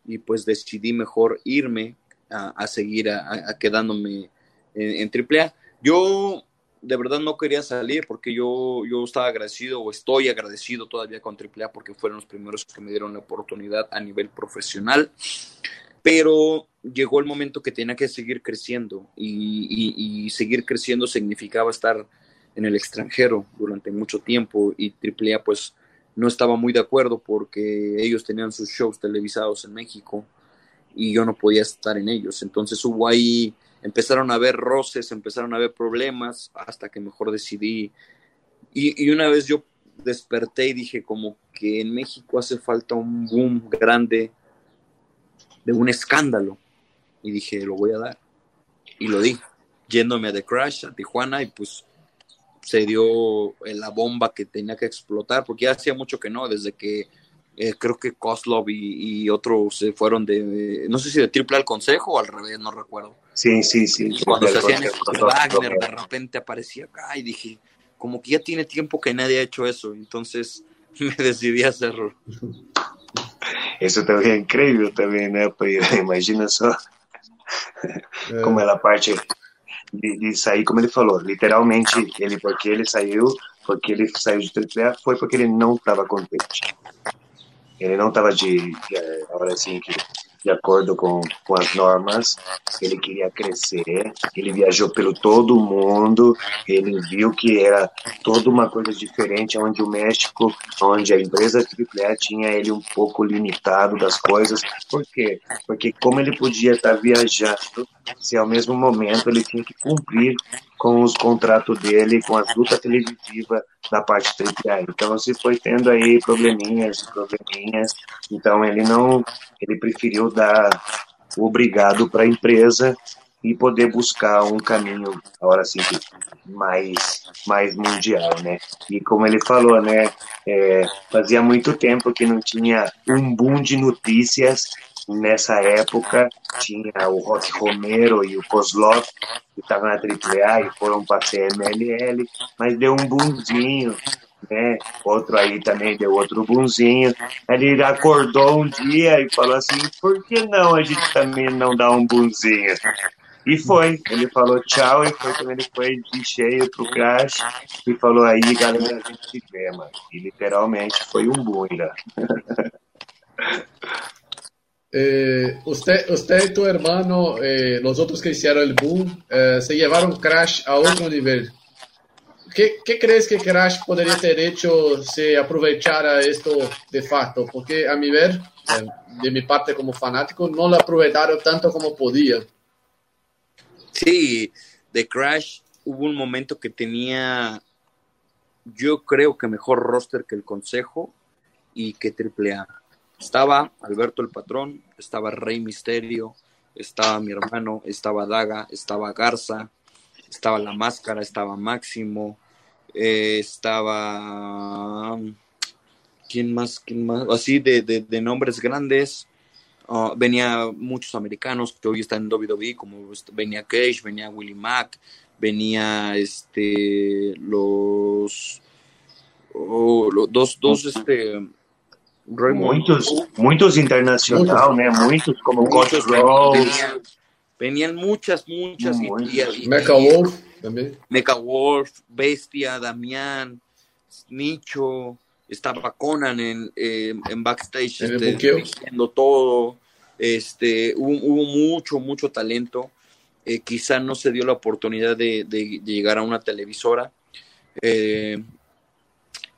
Y pues decidí mejor irme a, seguir a, quedándome en, en, AAA. Yo de verdad no quería salir porque yo, yo estaba agradecido o estoy agradecido todavía con AAA porque fueron los primeros que me dieron la oportunidad a nivel profesional pero llegó el momento que tenía que seguir creciendo y, seguir creciendo significaba estar en el extranjero durante mucho tiempo y AAA pues no estaba muy de acuerdo porque ellos tenían sus shows televisados en México y yo no podía estar en ellos. Entonces hubo ahí, empezaron a haber roces, empezaron a haber problemas hasta que mejor decidí. Y, y una vez yo desperté y dije como que en México hace falta un boom grande de un escándalo. Y dije, lo voy a dar. Y lo di, yéndome a The Crash, a Tijuana, y pues se dio la bomba que tenía que explotar, porque ya hacía mucho que no, desde que eh, creo que Koslov y, otros se fueron de, no sé si de triple al consejo o al revés, no recuerdo. Sí, sí, sí. cuando se hacían Wagner, de repente aparecía acá y dije, como que ya tiene tiempo que nadie ha hecho eso, entonces me decidí a hacerlo. Isso também é incrível também, né, Imagina só é. como ela parte de, de, sair, como ele falou, literalmente, ele porque ele saiu, porque ele saiu de AAA, foi porque ele não estava contente. Ele não estava de, de, agora assim, que de acordo com, com as normas. Ele queria crescer, ele viajou pelo todo o mundo, ele viu que era toda uma coisa diferente, onde o México, onde a empresa AAA tinha ele um pouco limitado das coisas. Por quê? Porque como ele podia estar viajando, se ao mesmo momento ele tinha que cumprir com os contratos dele, com as lutas televisivas da parte AAA. Então, se foi tendo aí probleminhas, probleminhas, então ele não, ele preferiu dar o obrigado para a empresa e poder buscar um caminho, agora sim, mais, mais mundial, né? E como ele falou, né, é, fazia muito tempo que não tinha um boom de notícias nessa época tinha o Rock Romero e o Kozlov, que estavam na AAA e foram para a CMLL, mas deu um boomzinho, né? Outro aí também deu outro boomzinho. Ele acordou um dia e falou assim: por que não a gente também não dá um boomzinho? E foi, ele falou tchau e foi quando ele foi de cheio pro Crash e falou aí, galera, a gente se vê, mano. E literalmente foi um né? Eh, usted, usted y tu hermano, eh, los otros que hicieron el boom, eh, se llevaron Crash a otro nivel. ¿Qué, ¿Qué, crees que Crash podría haber hecho si aprovechara esto de facto? Porque a mi ver, eh, de mi parte como fanático, no lo aprovecharon tanto como podía. Sí, de Crash hubo un momento que tenía, yo creo que mejor roster que el Consejo y que AAA estaba Alberto el Patrón, estaba Rey Misterio, estaba mi hermano, estaba Daga, estaba Garza, estaba La Máscara, estaba Máximo, eh, estaba... ¿Quién más? ¿Quién más? Así de, de, nombres grandes. Uh, venía muchos americanos que hoy están en WWE, como venía Cage, venía Willie Mack, venía este los, oh, los dos, dos este muitos, muitos internacional, né? Muitos como muchos, venían, venían, muchas, muchas. Mecha Wolf también. Mecha Wolf, Bestia, Damián, Nicho, estaba Conan en, eh, en backstage en este, diciendo todo. Este, hubo, hubo, mucho, mucho talento. Eh, quizá no se dio la oportunidad de, de, de llegar a una televisora. Eh,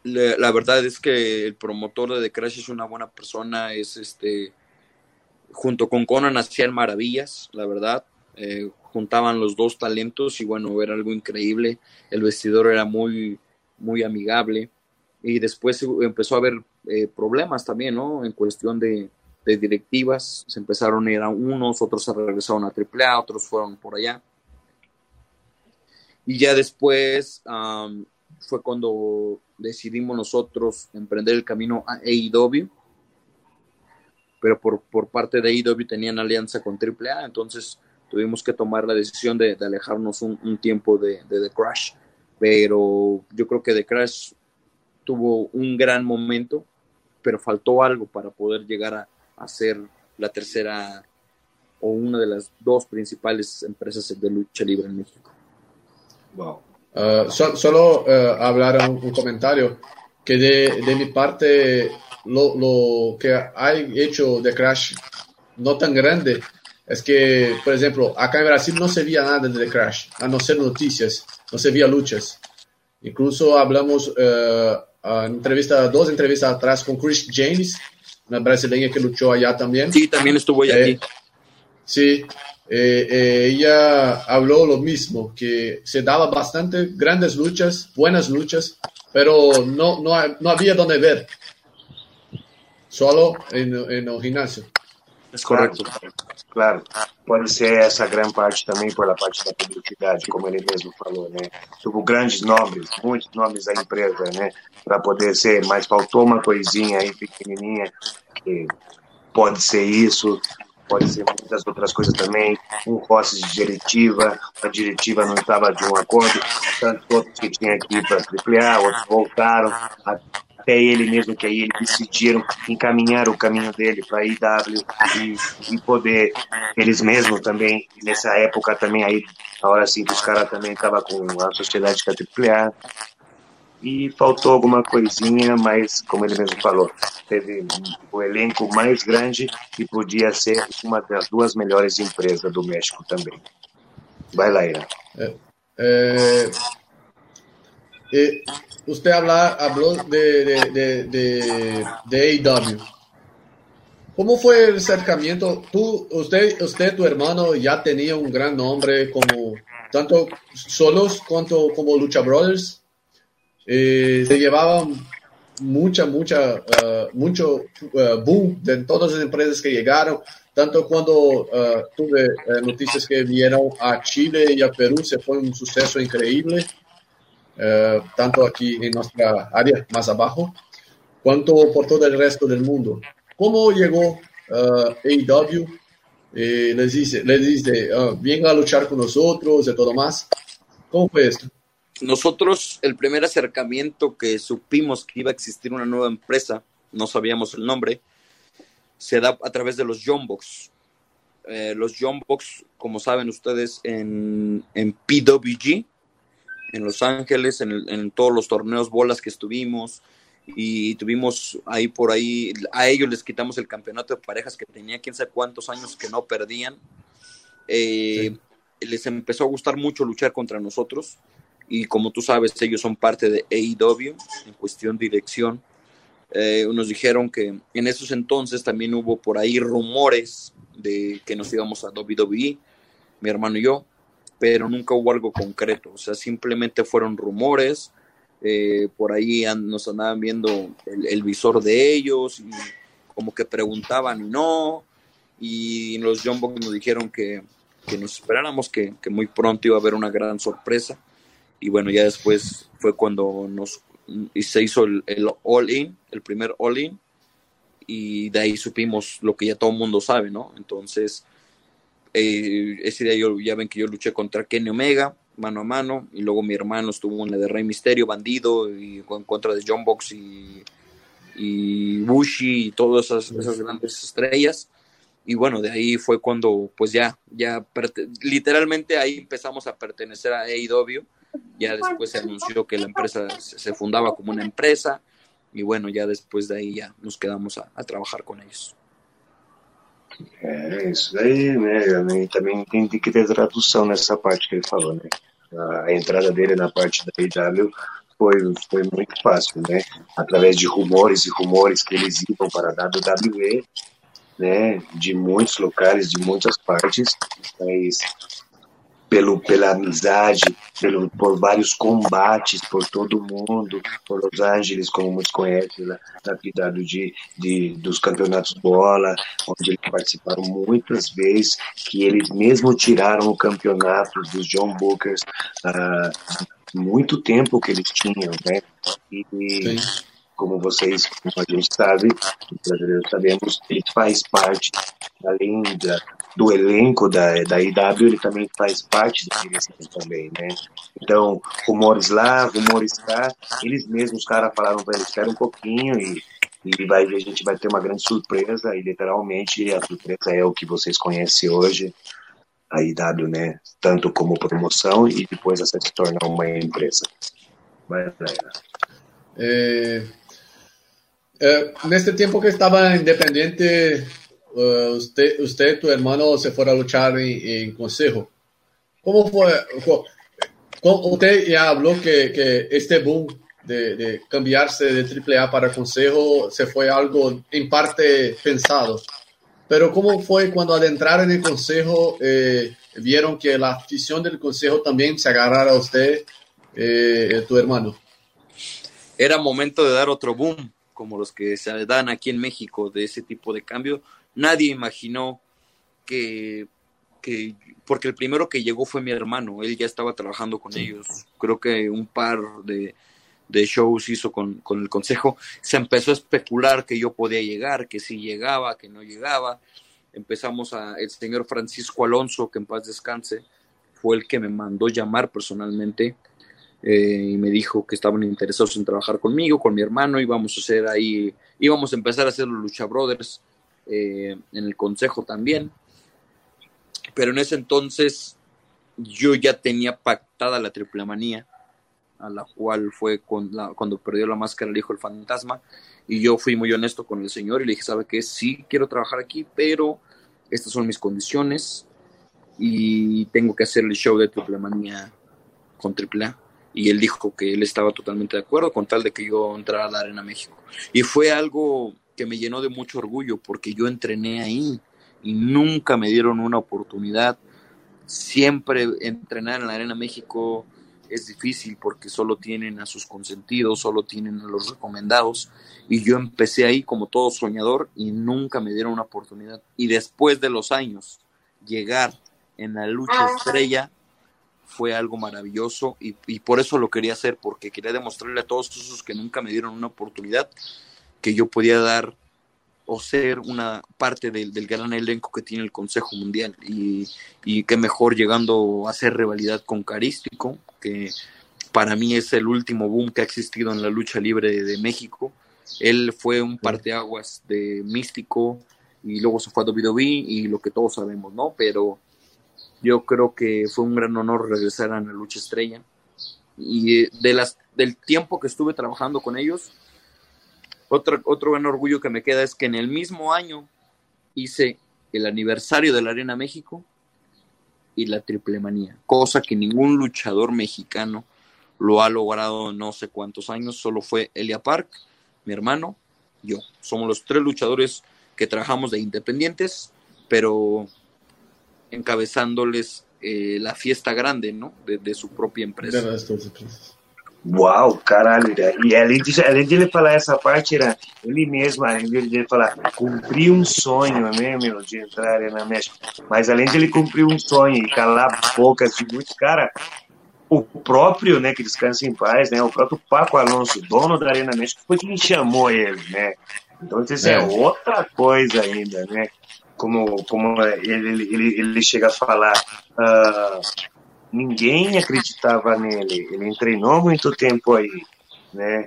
la, verdad es que el promotor de The Crash es una buena persona, es este, junto con Conan hacían maravillas, la verdad, eh, juntaban los dos talentos y bueno, era algo increíble, el vestidor era muy, muy amigable y después empezó a haber eh, problemas también, ¿no? En cuestión de, directivas, se empezaron a ir a unos, otros se regresaron a AAA, otros fueron por allá. Y ya después fue cuando decidimos nosotros emprender el camino a AEW, pero por, por parte de AEW tenían alianza con AAA, entonces tuvimos que tomar la decisión de, alejarnos un, tiempo de, de, The Crash, pero yo creo que The Crash tuvo un gran momento, pero faltó algo para poder llegar a, a ser la tercera o una de las dos principales empresas de lucha libre en México. Wow. Uh, so, solo uh, hablar un, un, comentario que de, de mi parte lo, lo, que ha hecho de Crash no tan grande es que, por ejemplo, acá en Brasil no se veía nada de The Crash, a no ser noticias, no se veía luchas. Incluso hablamos uh, en entrevista, dos entrevistas atrás con Chris James, una brasileña que luchó allá también. Sí, también estuvo allá eh, aquí. Sí, eh, eh, ella habló lo mismo, que se daba bastante grandes luchas, buenas luchas, pero no, no, no había donde ver, solo en, en el gimnasio. É correto. Claro, pode ser essa grande parte também pela parte da publicidade, como ele mesmo falou, né? Tuvo grandes nomes, muitos nomes da empresa, né? Para poder ser, mas faltou uma coisinha aí pequenininha que pode ser isso, pode ser muitas outras coisas também, um Rossi de diretiva, a diretiva não estava de um acordo, tantos outros que tinha aqui para AAA, outros voltaram, até ele mesmo, que aí eles decidiram encaminhar o caminho dele para a IW e, e, poder, eles mesmos também, nessa época também, aí, a hora assim, os caras também estavam com a sociedade com a AAA, e faltou alguma coisinha, mas como ele mesmo falou, teve o elenco mais grande e podia ser uma das duas melhores empresas do México também. Vai lá, Ira. É, é, de, de, de, de, de AEW. ¿Cómo fue el acercamiento? Tú, usted, usted, tu hermano, ya tenía un gran nombre como tanto solos cuanto como Lucha Brothers. Eh, se llevaban mucha, mucha, uh, mucho uh, boom de todas las empresas que llegaron. Tanto cuando uh, tuve noticias que vinieron a Chile y a Perú, se fue un suceso increíble. tanto aquí en nuestra área más abajo, cuanto por todo el resto del mundo. ¿Cómo llegó AEW? Eh, les dice, les dice venga a luchar con nosotros y todo más. ¿Cómo fue esto? Nosotros, el primer acercamiento que supimos que iba a existir una nueva empresa, no sabíamos el nombre, se da a través de los John Box. Eh, los John Box, como saben ustedes, en, en PWG, en Los Ángeles, en, en, todos los torneos bolas que estuvimos, y tuvimos ahí por ahí, a ellos les quitamos el campeonato de parejas que tenía quién sabe cuántos años que no perdían. Eh, les empezó a gustar mucho luchar contra nosotros y como tú sabes, ellos son parte de AEW en cuestión de dirección. Eh, nos dijeron que en esos entonces también hubo por ahí rumores de que nos íbamos a WWE, mi hermano y yo, pero nunca hubo algo concreto, o sea, simplemente fueron rumores, eh, por ahí nos andaban viendo el, visor de ellos y como que preguntaban y no, y los John nos dijeron que, que nos esperáramos, que, que muy pronto iba a haber una gran sorpresa y bueno, ya después fue cuando nos y se hizo el, all-in, el primer all-in, y de ahí supimos lo que ya todo el mundo sabe, ¿no? Entonces, eh, ese día yo, ya ven que yo luché contra Kenny Omega, mano a mano, y luego mi hermano estuvo en la de Rey Misterio, Bandido, y en contra de John Box y, y Bushi y todas esas, esas grandes estrellas y bueno, de ahí fue cuando pues ya, ya literalmente ahí empezamos a pertenecer a AEW ya después se anunció que la empresa se fundaba como una empresa y bueno, ya después de ahí ya nos quedamos a, a trabajar con ellos. É, isso daí, né? Também tem, tem, que ter tradução nessa parte que ele falou, né? A, a entrada dele na parte da IW foi, foi muito fácil, né? Através de rumores e rumores que eles iam para a WWE, né? De muitos locais, de muitas partes, mas pelo, pela amizade, pelo, por vários combates por todo mundo, por Los Angeles, como muitos conhecem, na, na cidade de, de, dos campeonatos bola, onde eles participaram muitas vezes, que eles mesmo tiraram o campeonato dos John Bookers, uh, muito tempo que eles tinham, né? E, como vocês, como a gente sabe, os brasileiros sabemos, ele faz parte, além da, do elenco da, da IW, ele também faz parte da direção também, né? Então, rumores lá, rumores cá, eles mesmos, os caras falaram eles, espera um pouquinho e, e vai, a gente vai ter uma grande surpresa, e literalmente a surpresa é o que vocês conhecem hoje, a IW, né? Tanto como promoção e depois essa se tornar uma empresa. Vai, galera. É, é, neste tempo que estava independente uh, usted, usted, tu hermano, se fuera a luchar en, Consejo. ¿Cómo fue? Usted ya habló que, que este boom de, de, cambiarse de AAA para Consejo se fue algo en parte pensado. Pero ¿cómo fue cuando al entrar en el Consejo eh, vieron que la afición del Consejo también se agarrara a usted, eh, tu hermano? Era momento de dar otro boom, como los que se dan aquí en México, de ese tipo de cambio nadie imaginó que, que, porque el primero que llegó fue mi hermano, él ya estaba trabajando con ellos, creo que un par de, de shows hizo con, con, el consejo, se empezó a especular que yo podía llegar, que si llegaba, que no llegaba, empezamos a, el señor Francisco Alonso, que en paz descanse, fue el que me mandó llamar personalmente eh, y me dijo que estaban interesados en trabajar conmigo, con mi hermano, íbamos a hacer ahí, íbamos a empezar a hacer los Lucha Brothers, eh, en el consejo también. Pero en ese entonces yo ya tenía pactada la triple manía. a la cual fue cuando perdió la máscara el hijo el fantasma. Y yo fui muy honesto con el señor y le dije, ¿sabe qué? Sí quiero trabajar aquí, pero estas son mis condiciones y tengo que hacer el show de Triple Manía con Triple A. Y él dijo que él estaba totalmente de acuerdo con tal de que yo entrara a la Arena México. Y fue algo que me llenó de mucho orgullo porque yo entrené ahí y nunca me dieron una oportunidad. Siempre entrenar en la Arena México es difícil porque solo tienen a sus consentidos, solo tienen a los recomendados. Y yo empecé ahí como todo soñador y nunca me dieron una oportunidad. Y después de los años, llegar en la lucha estrella fue algo maravilloso y, por eso lo quería hacer, porque quería demostrarle a todos esos que nunca me dieron una oportunidad que yo podía dar o ser una parte del, gran elenco que tiene el Consejo Mundial y, y que mejor llegando a hacer rivalidad con Carístico, que para mí es el último boom que ha existido en la lucha libre de, México. Él fue un parteaguas de místico y luego se fue a WWE y lo que todos sabemos, ¿no? Pero yo creo que fue un gran honor regresar a la lucha estrella. Y de las, del tiempo que estuve trabajando con ellos, otro, otro gran orgullo que me queda es que en el mismo año hice el aniversario de la Arena México y la triple manía, cosa que ningún luchador mexicano lo ha logrado no sé cuántos años, solo fue Elia Park, mi hermano, yo. Somos los tres luchadores que trabajamos de independientes, pero encabezándoles eh, la fiesta grande, ¿no? De, de su propia empresa. Uau, caralho, e além de, além de ele falar essa parte, era ele mesmo, além de ele falar, cumprir um sonho, né, meu, de entrar na México, mas além de ele cumprir um sonho e calar bocas de muitos, cara, o próprio, né, que descansa em paz, né, o próprio Paco Alonso, dono da Arena México, foi quem chamou ele, né, então isso é, é. outra coisa ainda, né, como, como ele, ele, ele chega a falar, uh, ninguém acreditava nele. Ele treinou muito tempo aí, né?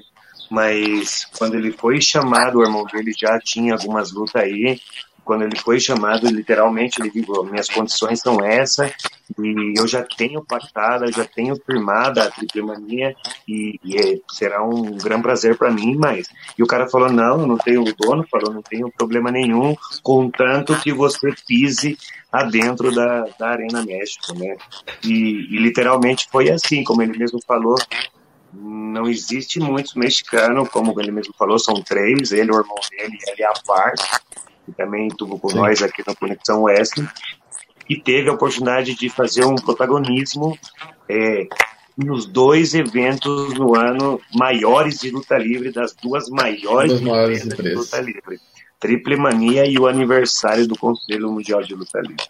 Mas quando ele foi chamado, o irmão dele já tinha algumas lutas aí, quando ele foi chamado, literalmente ele disse: minhas condições são essas e eu já tenho pactada, já tenho firmada a triplemania e, e é, será um grande prazer para mim, mas e o cara falou: não, não tenho o dono, falou: não tenho problema nenhum, contanto que você pise adentro da, da Arena México, né? E, e literalmente foi assim, como ele mesmo falou, não existe muitos mexicanos, como ele mesmo falou, são três, ele, o irmão dele, ele a parte que também estuvo com Sim. nós aqui na Conexão Oeste, e teve a oportunidade de fazer um protagonismo é, nos dois eventos no ano maiores de luta livre, das duas maiores, maiores empresas de luta livre. Triple Mania e o aniversário do Conselho Mundial de Luta Livre.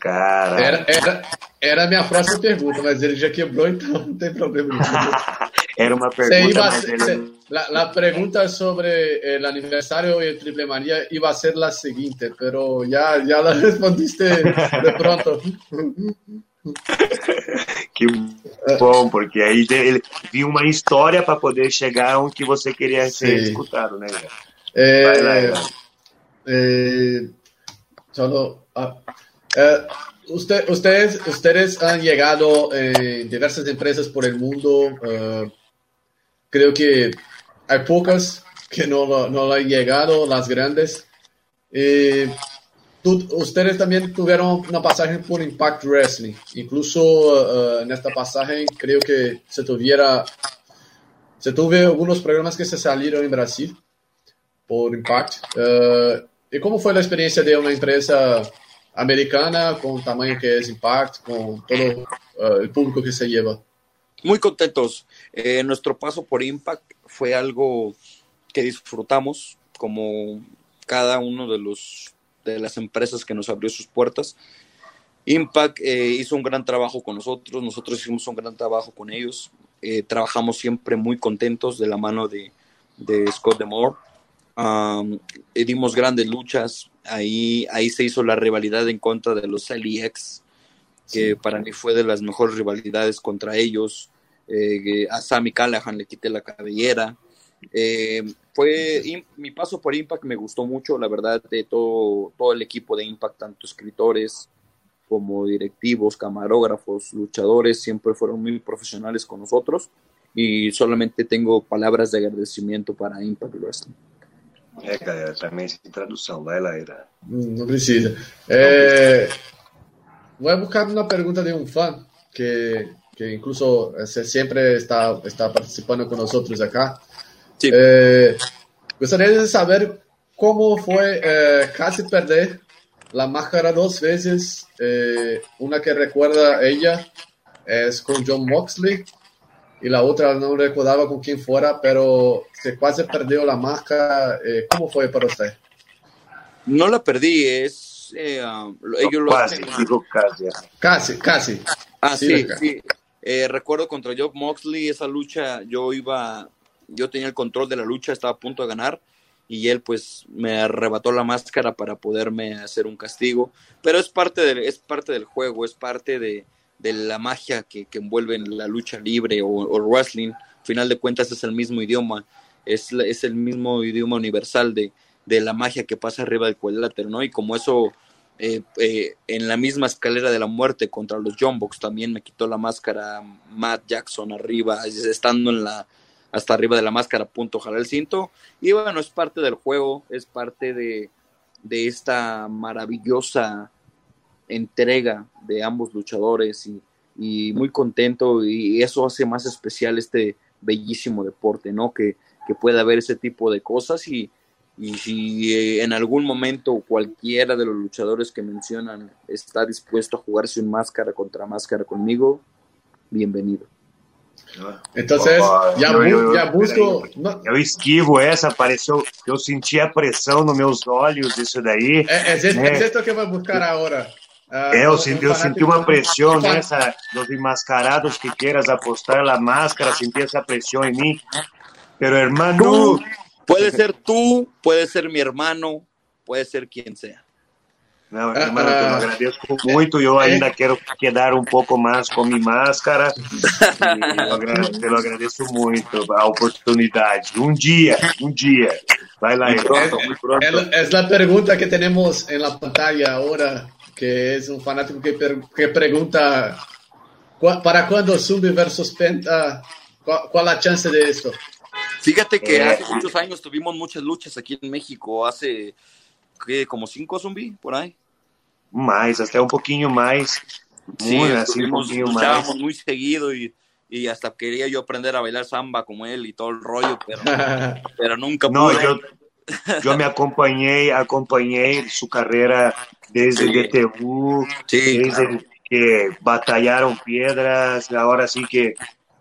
Cara. Era, era, era a minha próxima pergunta, mas ele já quebrou, então não tem problema. era uma pergunta. Mas ele... la, la, pregunta sobre el aniversario y el Triple Manía iba a ser la siguiente, pero ya, ya la respondiste de pronto. que bom, porque aí ele viu uma história para poder chegar onde você queria ser Sim. escutado, né? Eh, eh, solo, ah, eh, usted, ustedes, ustedes han llegado en diversas empresas por el mundo. Creo que hay pocas que no, no han llegado, las grandes. Eh, tú, ustedes también tuvieron una pasaje por Impact Wrestling. Incluso uh, en esta pasaje creo que se tuviera, se tuve algunos programas que se salieron en Brasil por Impact. Uh, ¿Y cómo fue la experiencia de una empresa americana con el tamaño que es Impact, con todo uh, el público que se lleva? Muy contentos. Eh, nuestro paso por Impact fue algo que disfrutamos, como cada uno de los de las empresas que nos abrió sus puertas. Impact eh, hizo un gran trabajo con nosotros, nosotros hicimos un gran trabajo con ellos. Eh, trabajamos siempre muy contentos de la mano de, de Scott Demore Um, dimos grandes luchas. Ahí, ahí se hizo la rivalidad en contra de los LEX, que para mí fue de las mejores rivalidades contra ellos. Eh, a Sammy Callahan le quité la cabellera. Eh, fue mi paso por Impact me gustó mucho, la verdad, de todo, todo el equipo de Impact, tanto escritores como directivos, camarógrafos, luchadores, siempre fueron muy profesionales con nosotros. y solamente tengo palabras de agradecimiento para Impact Wrestling. É, galera, também sem tradução. Vai lá, Ira. Não precisa. É, vou buscar uma pergunta de um fã que, que incluso sempre está, está participando com nós acá. Sí. Eh, gostaria de saber como foi eh, casi perder a máscara duas vezes. Eh, uma que recuerda ella es con John Moxley y la otra no recordaba con quién fuera, pero se casi perdió la máscara. Eh, ¿Cómo fue para usted? No la perdí, es... Eh, um, ellos lo Quase, hacen- digo casi. Casi, casi. Ah, Sí, sí, sí. Eh, recuerdo contra Joe Moxley, esa lucha, yo iba, yo tenía el control de la lucha, estaba a punto de ganar y él pues me arrebató la máscara para poderme hacer un castigo, pero es parte del, es parte del juego, es parte de, de la magia que, que envuelve en la lucha libre o, o wrestling. Al final de cuentas es el mismo idioma, es, es el mismo idioma universal de, de la magia que pasa arriba del cuadrilátero, ¿no? Y como eso eh, eh, en la misma escalera de la muerte contra los John Box también me quitó la máscara Matt Jackson arriba, es- estando en la hasta arriba de la máscara, punto jalar el cinto. Y bueno, es parte del juego, es parte de, de esta maravillosa entrega de ambos luchadores y, y muy contento y eso hace más especial este bellísimo deporte, ¿no? Que, que pueda haber ese tipo de cosas y, y si eh, en algún momento cualquiera de los luchadores que mencionan está dispuesto a jugarse un máscara contra máscara conmigo, bienvenido. Entonces, Ó, ya, eu- bu- eu- ya busco. Eu esquivo essa, apareceu. Eu senti a pressão nos meus olhos, isso daí. es- É. es esto que a buscar ahora. Ah, É, eu un senti, eu senti uma pressão nessa, dos enmascarados que queiras apostar a máscara, senti essa pressão em mim. Pero, hermano, puede ser tú, puede ser mi hermano, puede ser quien sea. Ah, hermano, eu ah. agradeço muito. Eu ainda quero quedar um pouco mais com minha máscara. E eu agra- eu agradeço muito a oportunidade. Um dia, um dia. Vai lá, pronto, muy pronto. Es, es la pregunta que tenemos en la pantalla ahora, que es un fanático que, que pregunta, "¿Cu- ¿para cuándo Zumbi versus Penta? ¿Cuál, cuál la chance de esto? Fíjate que Eh. hace muchos años tuvimos muchas luchas aquí en México, hace ¿qué? como cinco zombi por ahí. Mais, até um pouquinho mais. Sí, estuvimos- pouquinho mais. luchábamos muy seguido y, y hasta quería yo aprender a bailar samba como él y todo el rollo, pero, pero nunca pude. eu, eu me acompanhei, acompanhei sua carreira desde Sí. DTU, Sí, desde que batalharam pedras, agora assim que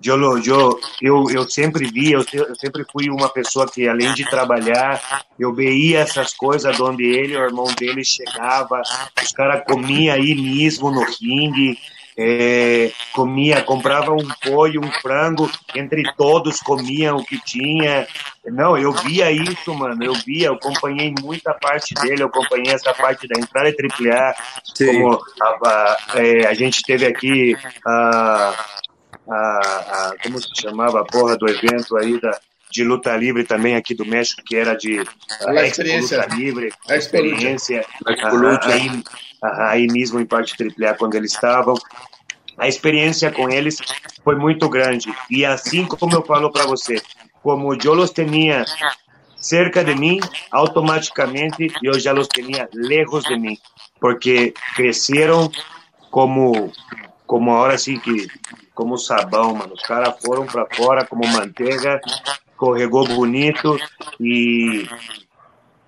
eu, lo- eu, eu, eu sempre vi, eu, eu sempre fui uma pessoa que além de trabalhar, eu veia essas coisas onde ele e o irmão dele chegava, os caras comiam aí mesmo no ringue, é, comia, comprava um pollo, um frango, entre todos comiam o que tinha. Não, eu via isso, mano, eu via, eu acompanhei muita parte dele, eu acompanhei essa parte da entrada em AAA, Sí. como a, a, é, a gente teve aqui a, a, a- como se chamava a porra do evento aí da, de luta livre também aqui do México, que era de A a experiência. Luta Livre, A experiência, A Expo aham, Lucha. aí, aham, aí mesmo em parte AAA quando eles estavam. A experiência com eles foi muito grande. E assim como eu falo para você, como eu os tinha cerca de mim, automaticamente eu já os tinha lejos de mim, porque cresceram como como ahora sí que como sabão, mano. Os caras foram para fora como manteiga, corregou bonito e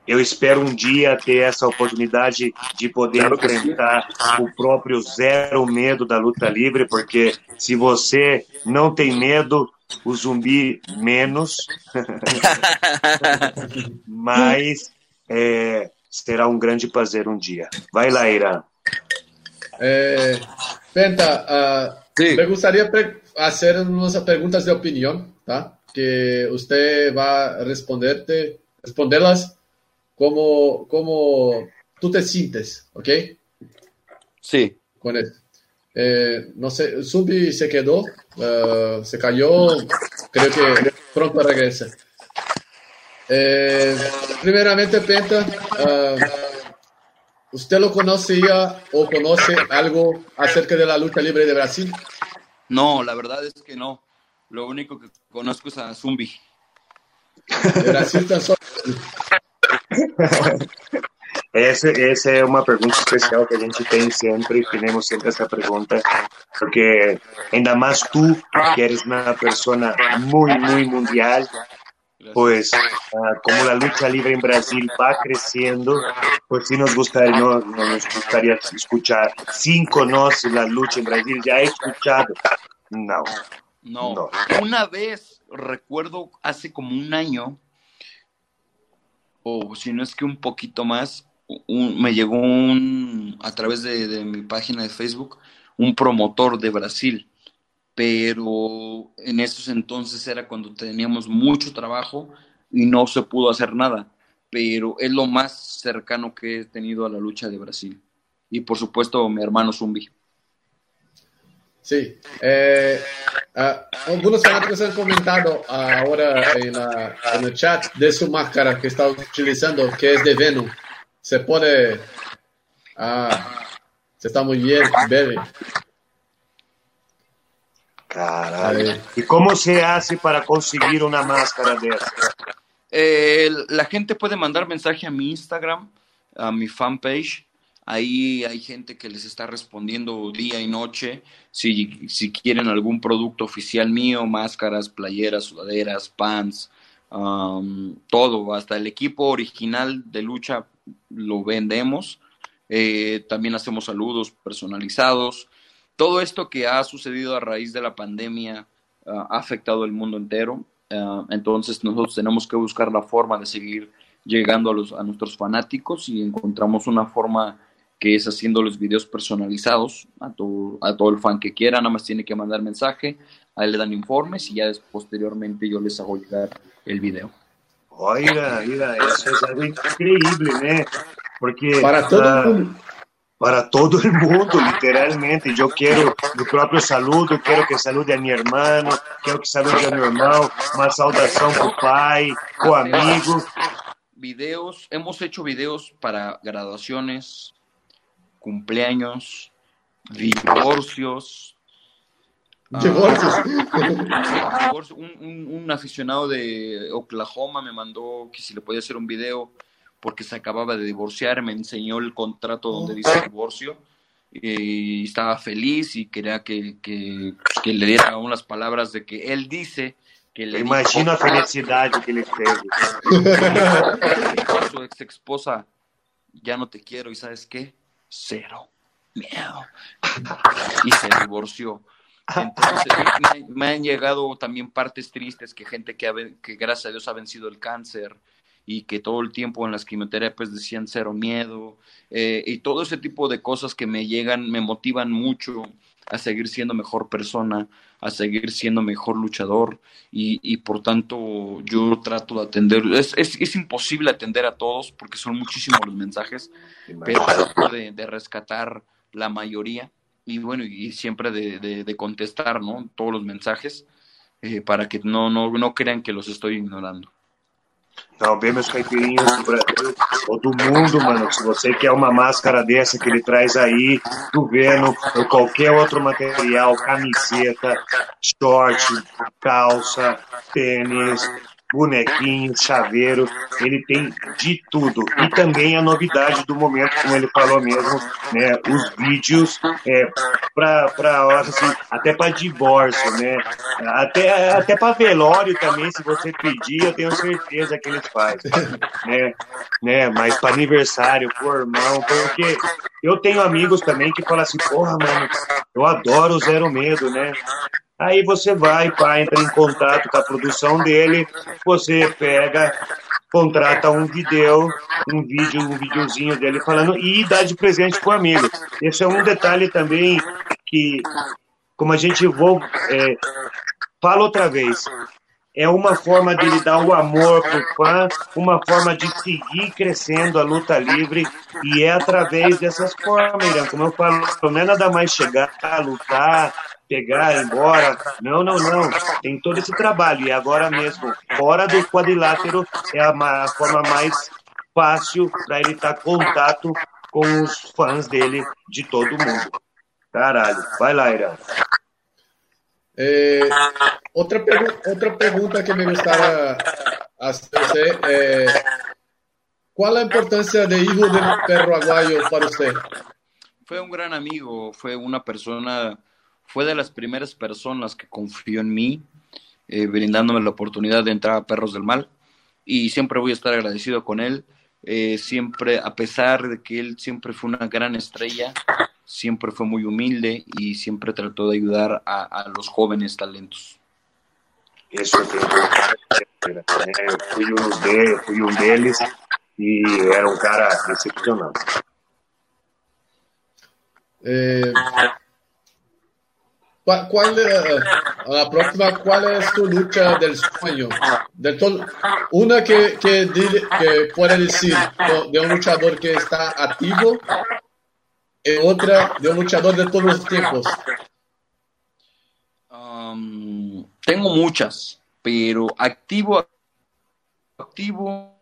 eu espero um dia ter essa oportunidade de poder Claro sim. enfrentar o próprio zero medo da luta livre, porque se você não tem medo, o zumbi menos, mas é, será um grande prazer um dia. Vai lá, Irã. Eh, Penta, ah, Sí. me gustaría hacer unas preguntas de opinión, ¿tá? que usted va a responderte, responderlas como, como tú te sientes, ¿ok? Sí. Con esto. Eh, no sé, Zumbi se quedó, ah, se cayó, creo que pronto regresa. Eh, primeramente, Penta, ah, ¿usted lo conocía o conoce algo acerca de la lucha libre de Brasil? No, la verdad es que no. Lo único que conozco es a Zumbi. Brasil tá só. Essa, essa é uma pergunta especial que a gente tem sempre, temos sempre essa pergunta, porque ainda mais tu, que eres uma pessoa muito, muito mundial, pues uh, como la lucha libre en Brasil va creciendo, pues sí nos gustaría, no, no nos gustaría escuchar. ¿Sin conoce la lucha en Brasil? ¿Ya he escuchado? No. No. no. Una vez, recuerdo hace como un año, o si no es que un poquito más, un, me llegó un, a través de, de mi página de Facebook, un promotor de Brasil pero en esos entonces era cuando teníamos mucho trabajo y no se pudo hacer nada, pero es lo más cercano que he tenido a la lucha de Brasil. Y por supuesto mi hermano Zumbi. Sí, eh, uh, algunos fanáticos han comentado ahora en, la, en, el chat de su máscara que está utilizando, que es de Venom. Se puede... Ah, se está muy bien, bebe. Caray. ¿Y cómo se hace para conseguir una máscara de? Eh, la gente puede mandar mensaje a mi Instagram, a mi fanpage. Ahí hay gente que les está respondiendo día y noche. Si, si quieren algún producto oficial mío, máscaras, playeras, sudaderas, pants, um, todo, hasta el equipo original de lucha lo vendemos. Eh, también hacemos saludos personalizados todo esto que ha sucedido a raíz de la pandemia ah, ha afectado el mundo entero. Ah, entonces nosotros tenemos que buscar la forma de seguir llegando a, los, a nuestros fanáticos y encontramos una forma que es haciendo los videos personalizados a todo, a todo el fan que quiera, nada más tiene que mandar mensaje, ahí le dan informes y ya posteriormente yo les hago llegar el video. Oiga, mira, eso es algo increíble, ¿eh? Porque para todo el mundo para todo el mundo, literalmente. Yo quiero mi propio saludo, quiero que salude a mi hermano, quiero que salude a mi hermano, una saudación con pai, con amigo. Videos, hemos hecho videos para graduaciones, cumpleaños, divorcios. Divorcios. un, un, un aficionado de Oklahoma me mandó que si le podía hacer un video porque se acababa de divorciar, me enseñó el contrato donde dice divorcio y estaba feliz y quería que, que, que le diera unas palabras de que él dice que le Imagina la felicidad que le su ex esposa, ya no te quiero y sabes qué, cero miedo. Y se divorció. Entonces, me, me, han llegado también partes tristes que gente que, ha, que gracias a Dios ha vencido el cáncer, y que todo el tiempo en las quimioterapias decían cero miedo eh, y todo ese tipo de cosas que me llegan, me motivan mucho a seguir siendo mejor persona, a seguir siendo mejor luchador y, y por tanto yo trato de atender, es, es, es, imposible atender a todos porque son muchísimos los mensajes, pero trato de, de rescatar la mayoría y bueno, y siempre de, de, de contestar, ¿no? Todos los mensajes eh, para que no, no, no crean que los estoy ignorando. Então, bem, meus caipirinhos do Brasil, ou do mundo, mano. Se você quer uma máscara dessa que ele traz aí, do Venom, ou qualquer outro material, camiseta, short, calça, tênis, bonequinho, chaveiro, ele tem de tudo. E também a novidade do momento, como ele falou mesmo, né, os vídeos é, para assim, até para divórcio, né? Até, até para velório também, se você pedir, eu tenho certeza que eles fazem, né? né? Mas para aniversário, por irmão, porque eu tenho amigos também que falam assim, porra, mano, eu adoro o Zero Medo, né? Aí você vai, pá, entra em contato com a produção dele, você pega, contrata um vídeo, um vídeo, um videozinho dele falando e dá de presente pro amigo. Esse é um detalhe também que, como a gente vou, é, fala outra vez, é uma forma de lhe dar o amor pro fã, uma forma de seguir crescendo a luta livre, e é através dessas formas, Irã. Como eu falo, não é nada mais chegar, lutar, pegar, ir embora. Não, não, não. Tem todo esse trabalho. E agora mesmo, fora do quadrilátero, é a, a forma mais fácil para ele estar tá contato com os fãs dele de todo mundo. Caralho. Vai lá, Irã. Eh, otra, otra pregunta que me gustaría hacer, eh, ¿cuál es la importancia de hijo del perro aguayo para usted? Fue un gran amigo, fue una persona, fue de las primeras personas que confió en mí, eh, brindándome la oportunidad de entrar a Perros del Mal y siempre voy a estar agradecido con él. Eh, siempre, a pesar de que él siempre fue una gran estrella, siempre fue muy humilde y siempre trató de ayudar a, a los jóvenes talentos. Eso que fui um, de, fui um deles e era um cara excepcional. Eh, ¿cuál, cuál la próxima, ¿cuál es tu lucha del sueño? Del todo, una que, que, que puede decir de un luchador que está activo y otra de un luchador de todos los tiempos. Um, tengo muchas, pero activo, activo.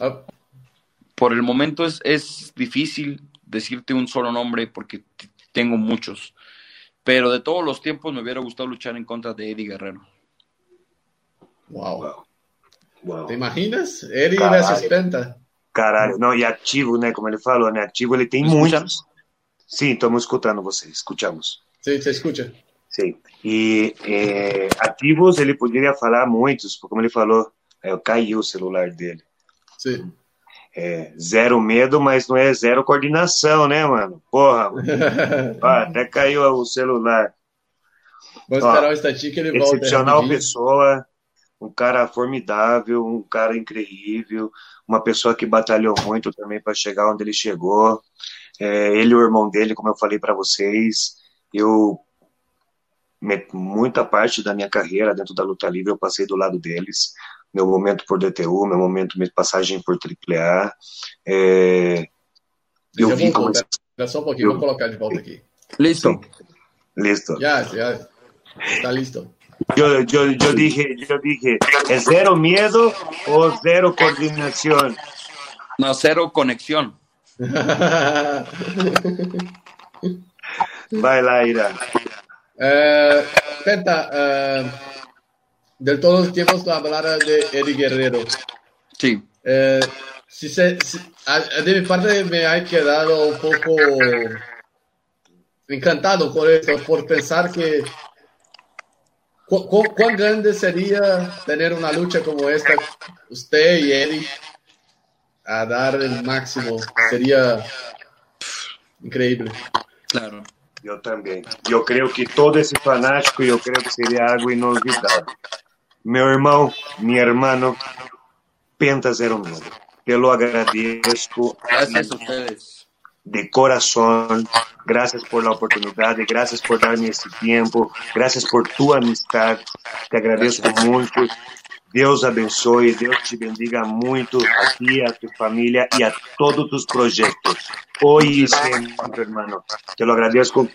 Ah. Por el momento es, es difícil decirte un solo nombre porque tengo muchos. Pero de todos los tiempos me hubiera gustado luchar en contra de Eddie Guerrero. Wow. wow. ¿Te imaginas? Eddie versus Penta. Caralho, não, e ativo, né? Como ele falou, né? Ativo ele tem muitos. Sim, estamos escutando você, escutamos. Sim, você escuta. Sim. E é, ativos ele poderia falar muitos, como ele falou, é, caiu o celular dele. Sim. É, zero medo, mas não é zero coordenação, né, mano? Porra, mano. até caiu o celular. Vamos esperar o estatístico ele volta. Excepcional pessoa, um cara formidável, um cara incrível, uma pessoa que batalhou muito também para chegar onde ele chegou. É, ele e o irmão dele, como eu falei para vocês, eu muita parte da minha carreira dentro da luta livre eu passei do lado deles. Meu momento por DTU, meu momento de passagem por AAA. É, eu vi voltou, como... Espera só um pouquinho, eu... vou colocar de volta aqui. Listo. Listo. Já, já. Está listo. Yo, yo, yo dije, yo dije, ¿es cero miedo o cero coordinación? No, cero conexión. Baila, Ira. Eh, Penta, eh, de todos los tiempos hablar de Eddie Guerrero. Sí. Eh, si se, de mi parte me ha quedado un poco encantado por eso, por pensar que ¿Cuán grande sería tener una lucha como esta, usted y Eddie, a dar el máximo? Sería increíble. Claro. Yo también. Yo creo que todo ese fanático, yo creo que sería algo inolvidable. Mi hermano, mi hermano, Penta Zero Mil. Te lo agradezco. Gracias a ustedes de corazón. Gracias por la oportunidad y gracias por darme este tiempo. Gracias por tu amistad. Te agradezco mucho. Deus abençoe, Deus te bendiga muito a ti, a tu família e a todos tus projetos. Hoy y siempre, hermano. Te lo agradezco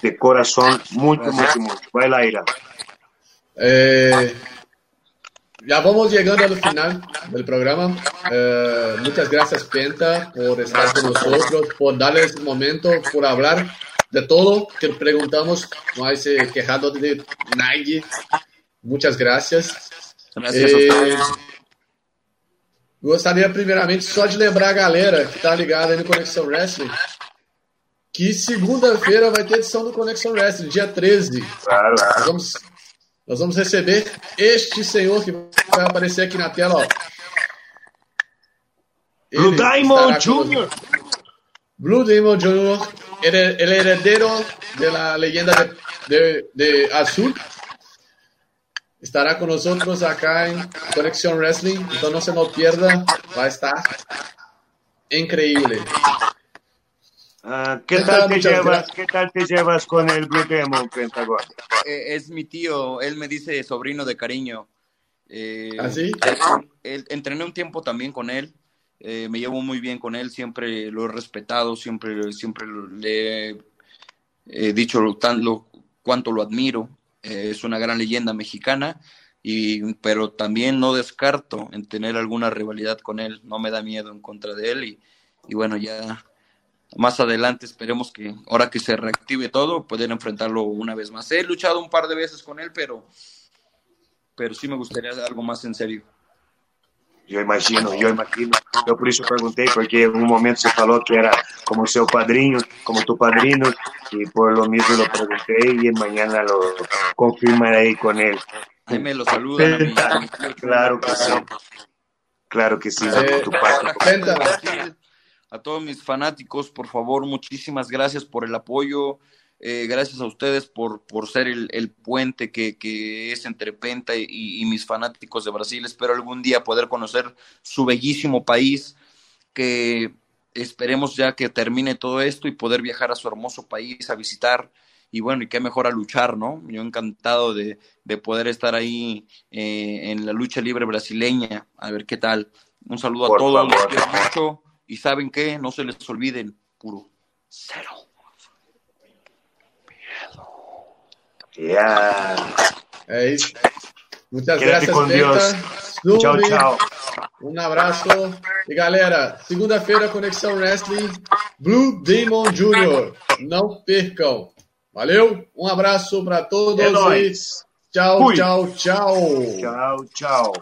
de corazón, mucho, mucho, mucho. Vai lá, Ira. Eh, ya vamos llegando al final del programa. Eh, muchas gracias, Penta, por estar con nosotros, por darle este momento, por hablar de todo que preguntamos. No hay quejado de nadie. Muchas gracias. Gracias eh, Gostaria primeiramente só de lembrar a galera que tá ligada aí no Conexão Wrestling que segunda-feira vai ter edição do Conexão Wrestling, dia 13. Claro. Nós vamos nós vamos receber este senhor que vai aparecer aqui na tela. Ó. Blue Diamond Jr. Blue Diamond Jr., el, el heredero de la leyenda de, de, de, Azul, estará con nosotros acá en Conexión Wrestling. Entonces no se nos pierda, va a estar increíble. Uh, ¿qué, tal te llevas, ¿Qué tal te llevas con el Blue Demon, Pentagon? Eh, es mi tío, él me dice sobrino de cariño. Eh, ¿Ah, sí? él, entrené un tiempo también con él, eh, me llevo muy bien con él, siempre lo he respetado, siempre, siempre le he dicho tan, lo, cuánto lo admiro. Eh, es una gran leyenda mexicana, y, pero también no descarto en tener alguna rivalidad con él, no me da miedo en contra de él y, y bueno, ya más adelante esperemos que ahora que se reactive todo, poder enfrentarlo una vez más. He luchado un par de veces con él, pero, pero sí me gustaría algo más en serio. Eu imagino, eu imagino. Eu por isso perguntei, porque em um momento você falou que era como seu padrinho, como tu padrinho, e por lo mismo lo perguntei e amanhã lo confirmarei com ele. Ahí me lo saludan. Claro que sí. Claro que sí. Eh, tu parte. A todos mis fanáticos, por favor, muchísimas gracias por el apoyo. Eh, gracias a ustedes por, por ser el, el puente que, que, es entre Penta y, y, mis fanáticos de Brasil. Espero algún día poder conocer su bellísimo país, que esperemos ya que termine todo esto y poder viajar a su hermoso país a visitar. Y bueno, y qué mejor a luchar, ¿no? Yo encantado de, de poder estar ahí eh, en la lucha libre brasileña, a ver qué tal. Un saludo por a todos, favor. los quiero mucho. Y saben qué, no se les olviden, puro cero. Yeah. É isso. Muitas Quédate graças, Penta. Tchau, tchau. Um abraço. E galera, segunda-feira, Conexão Wrestling, Blue Demon Jr. Não percam. Valeu, um abraço para todos. É nóis. Tchau, tchau, tchau. Tchau, tchau.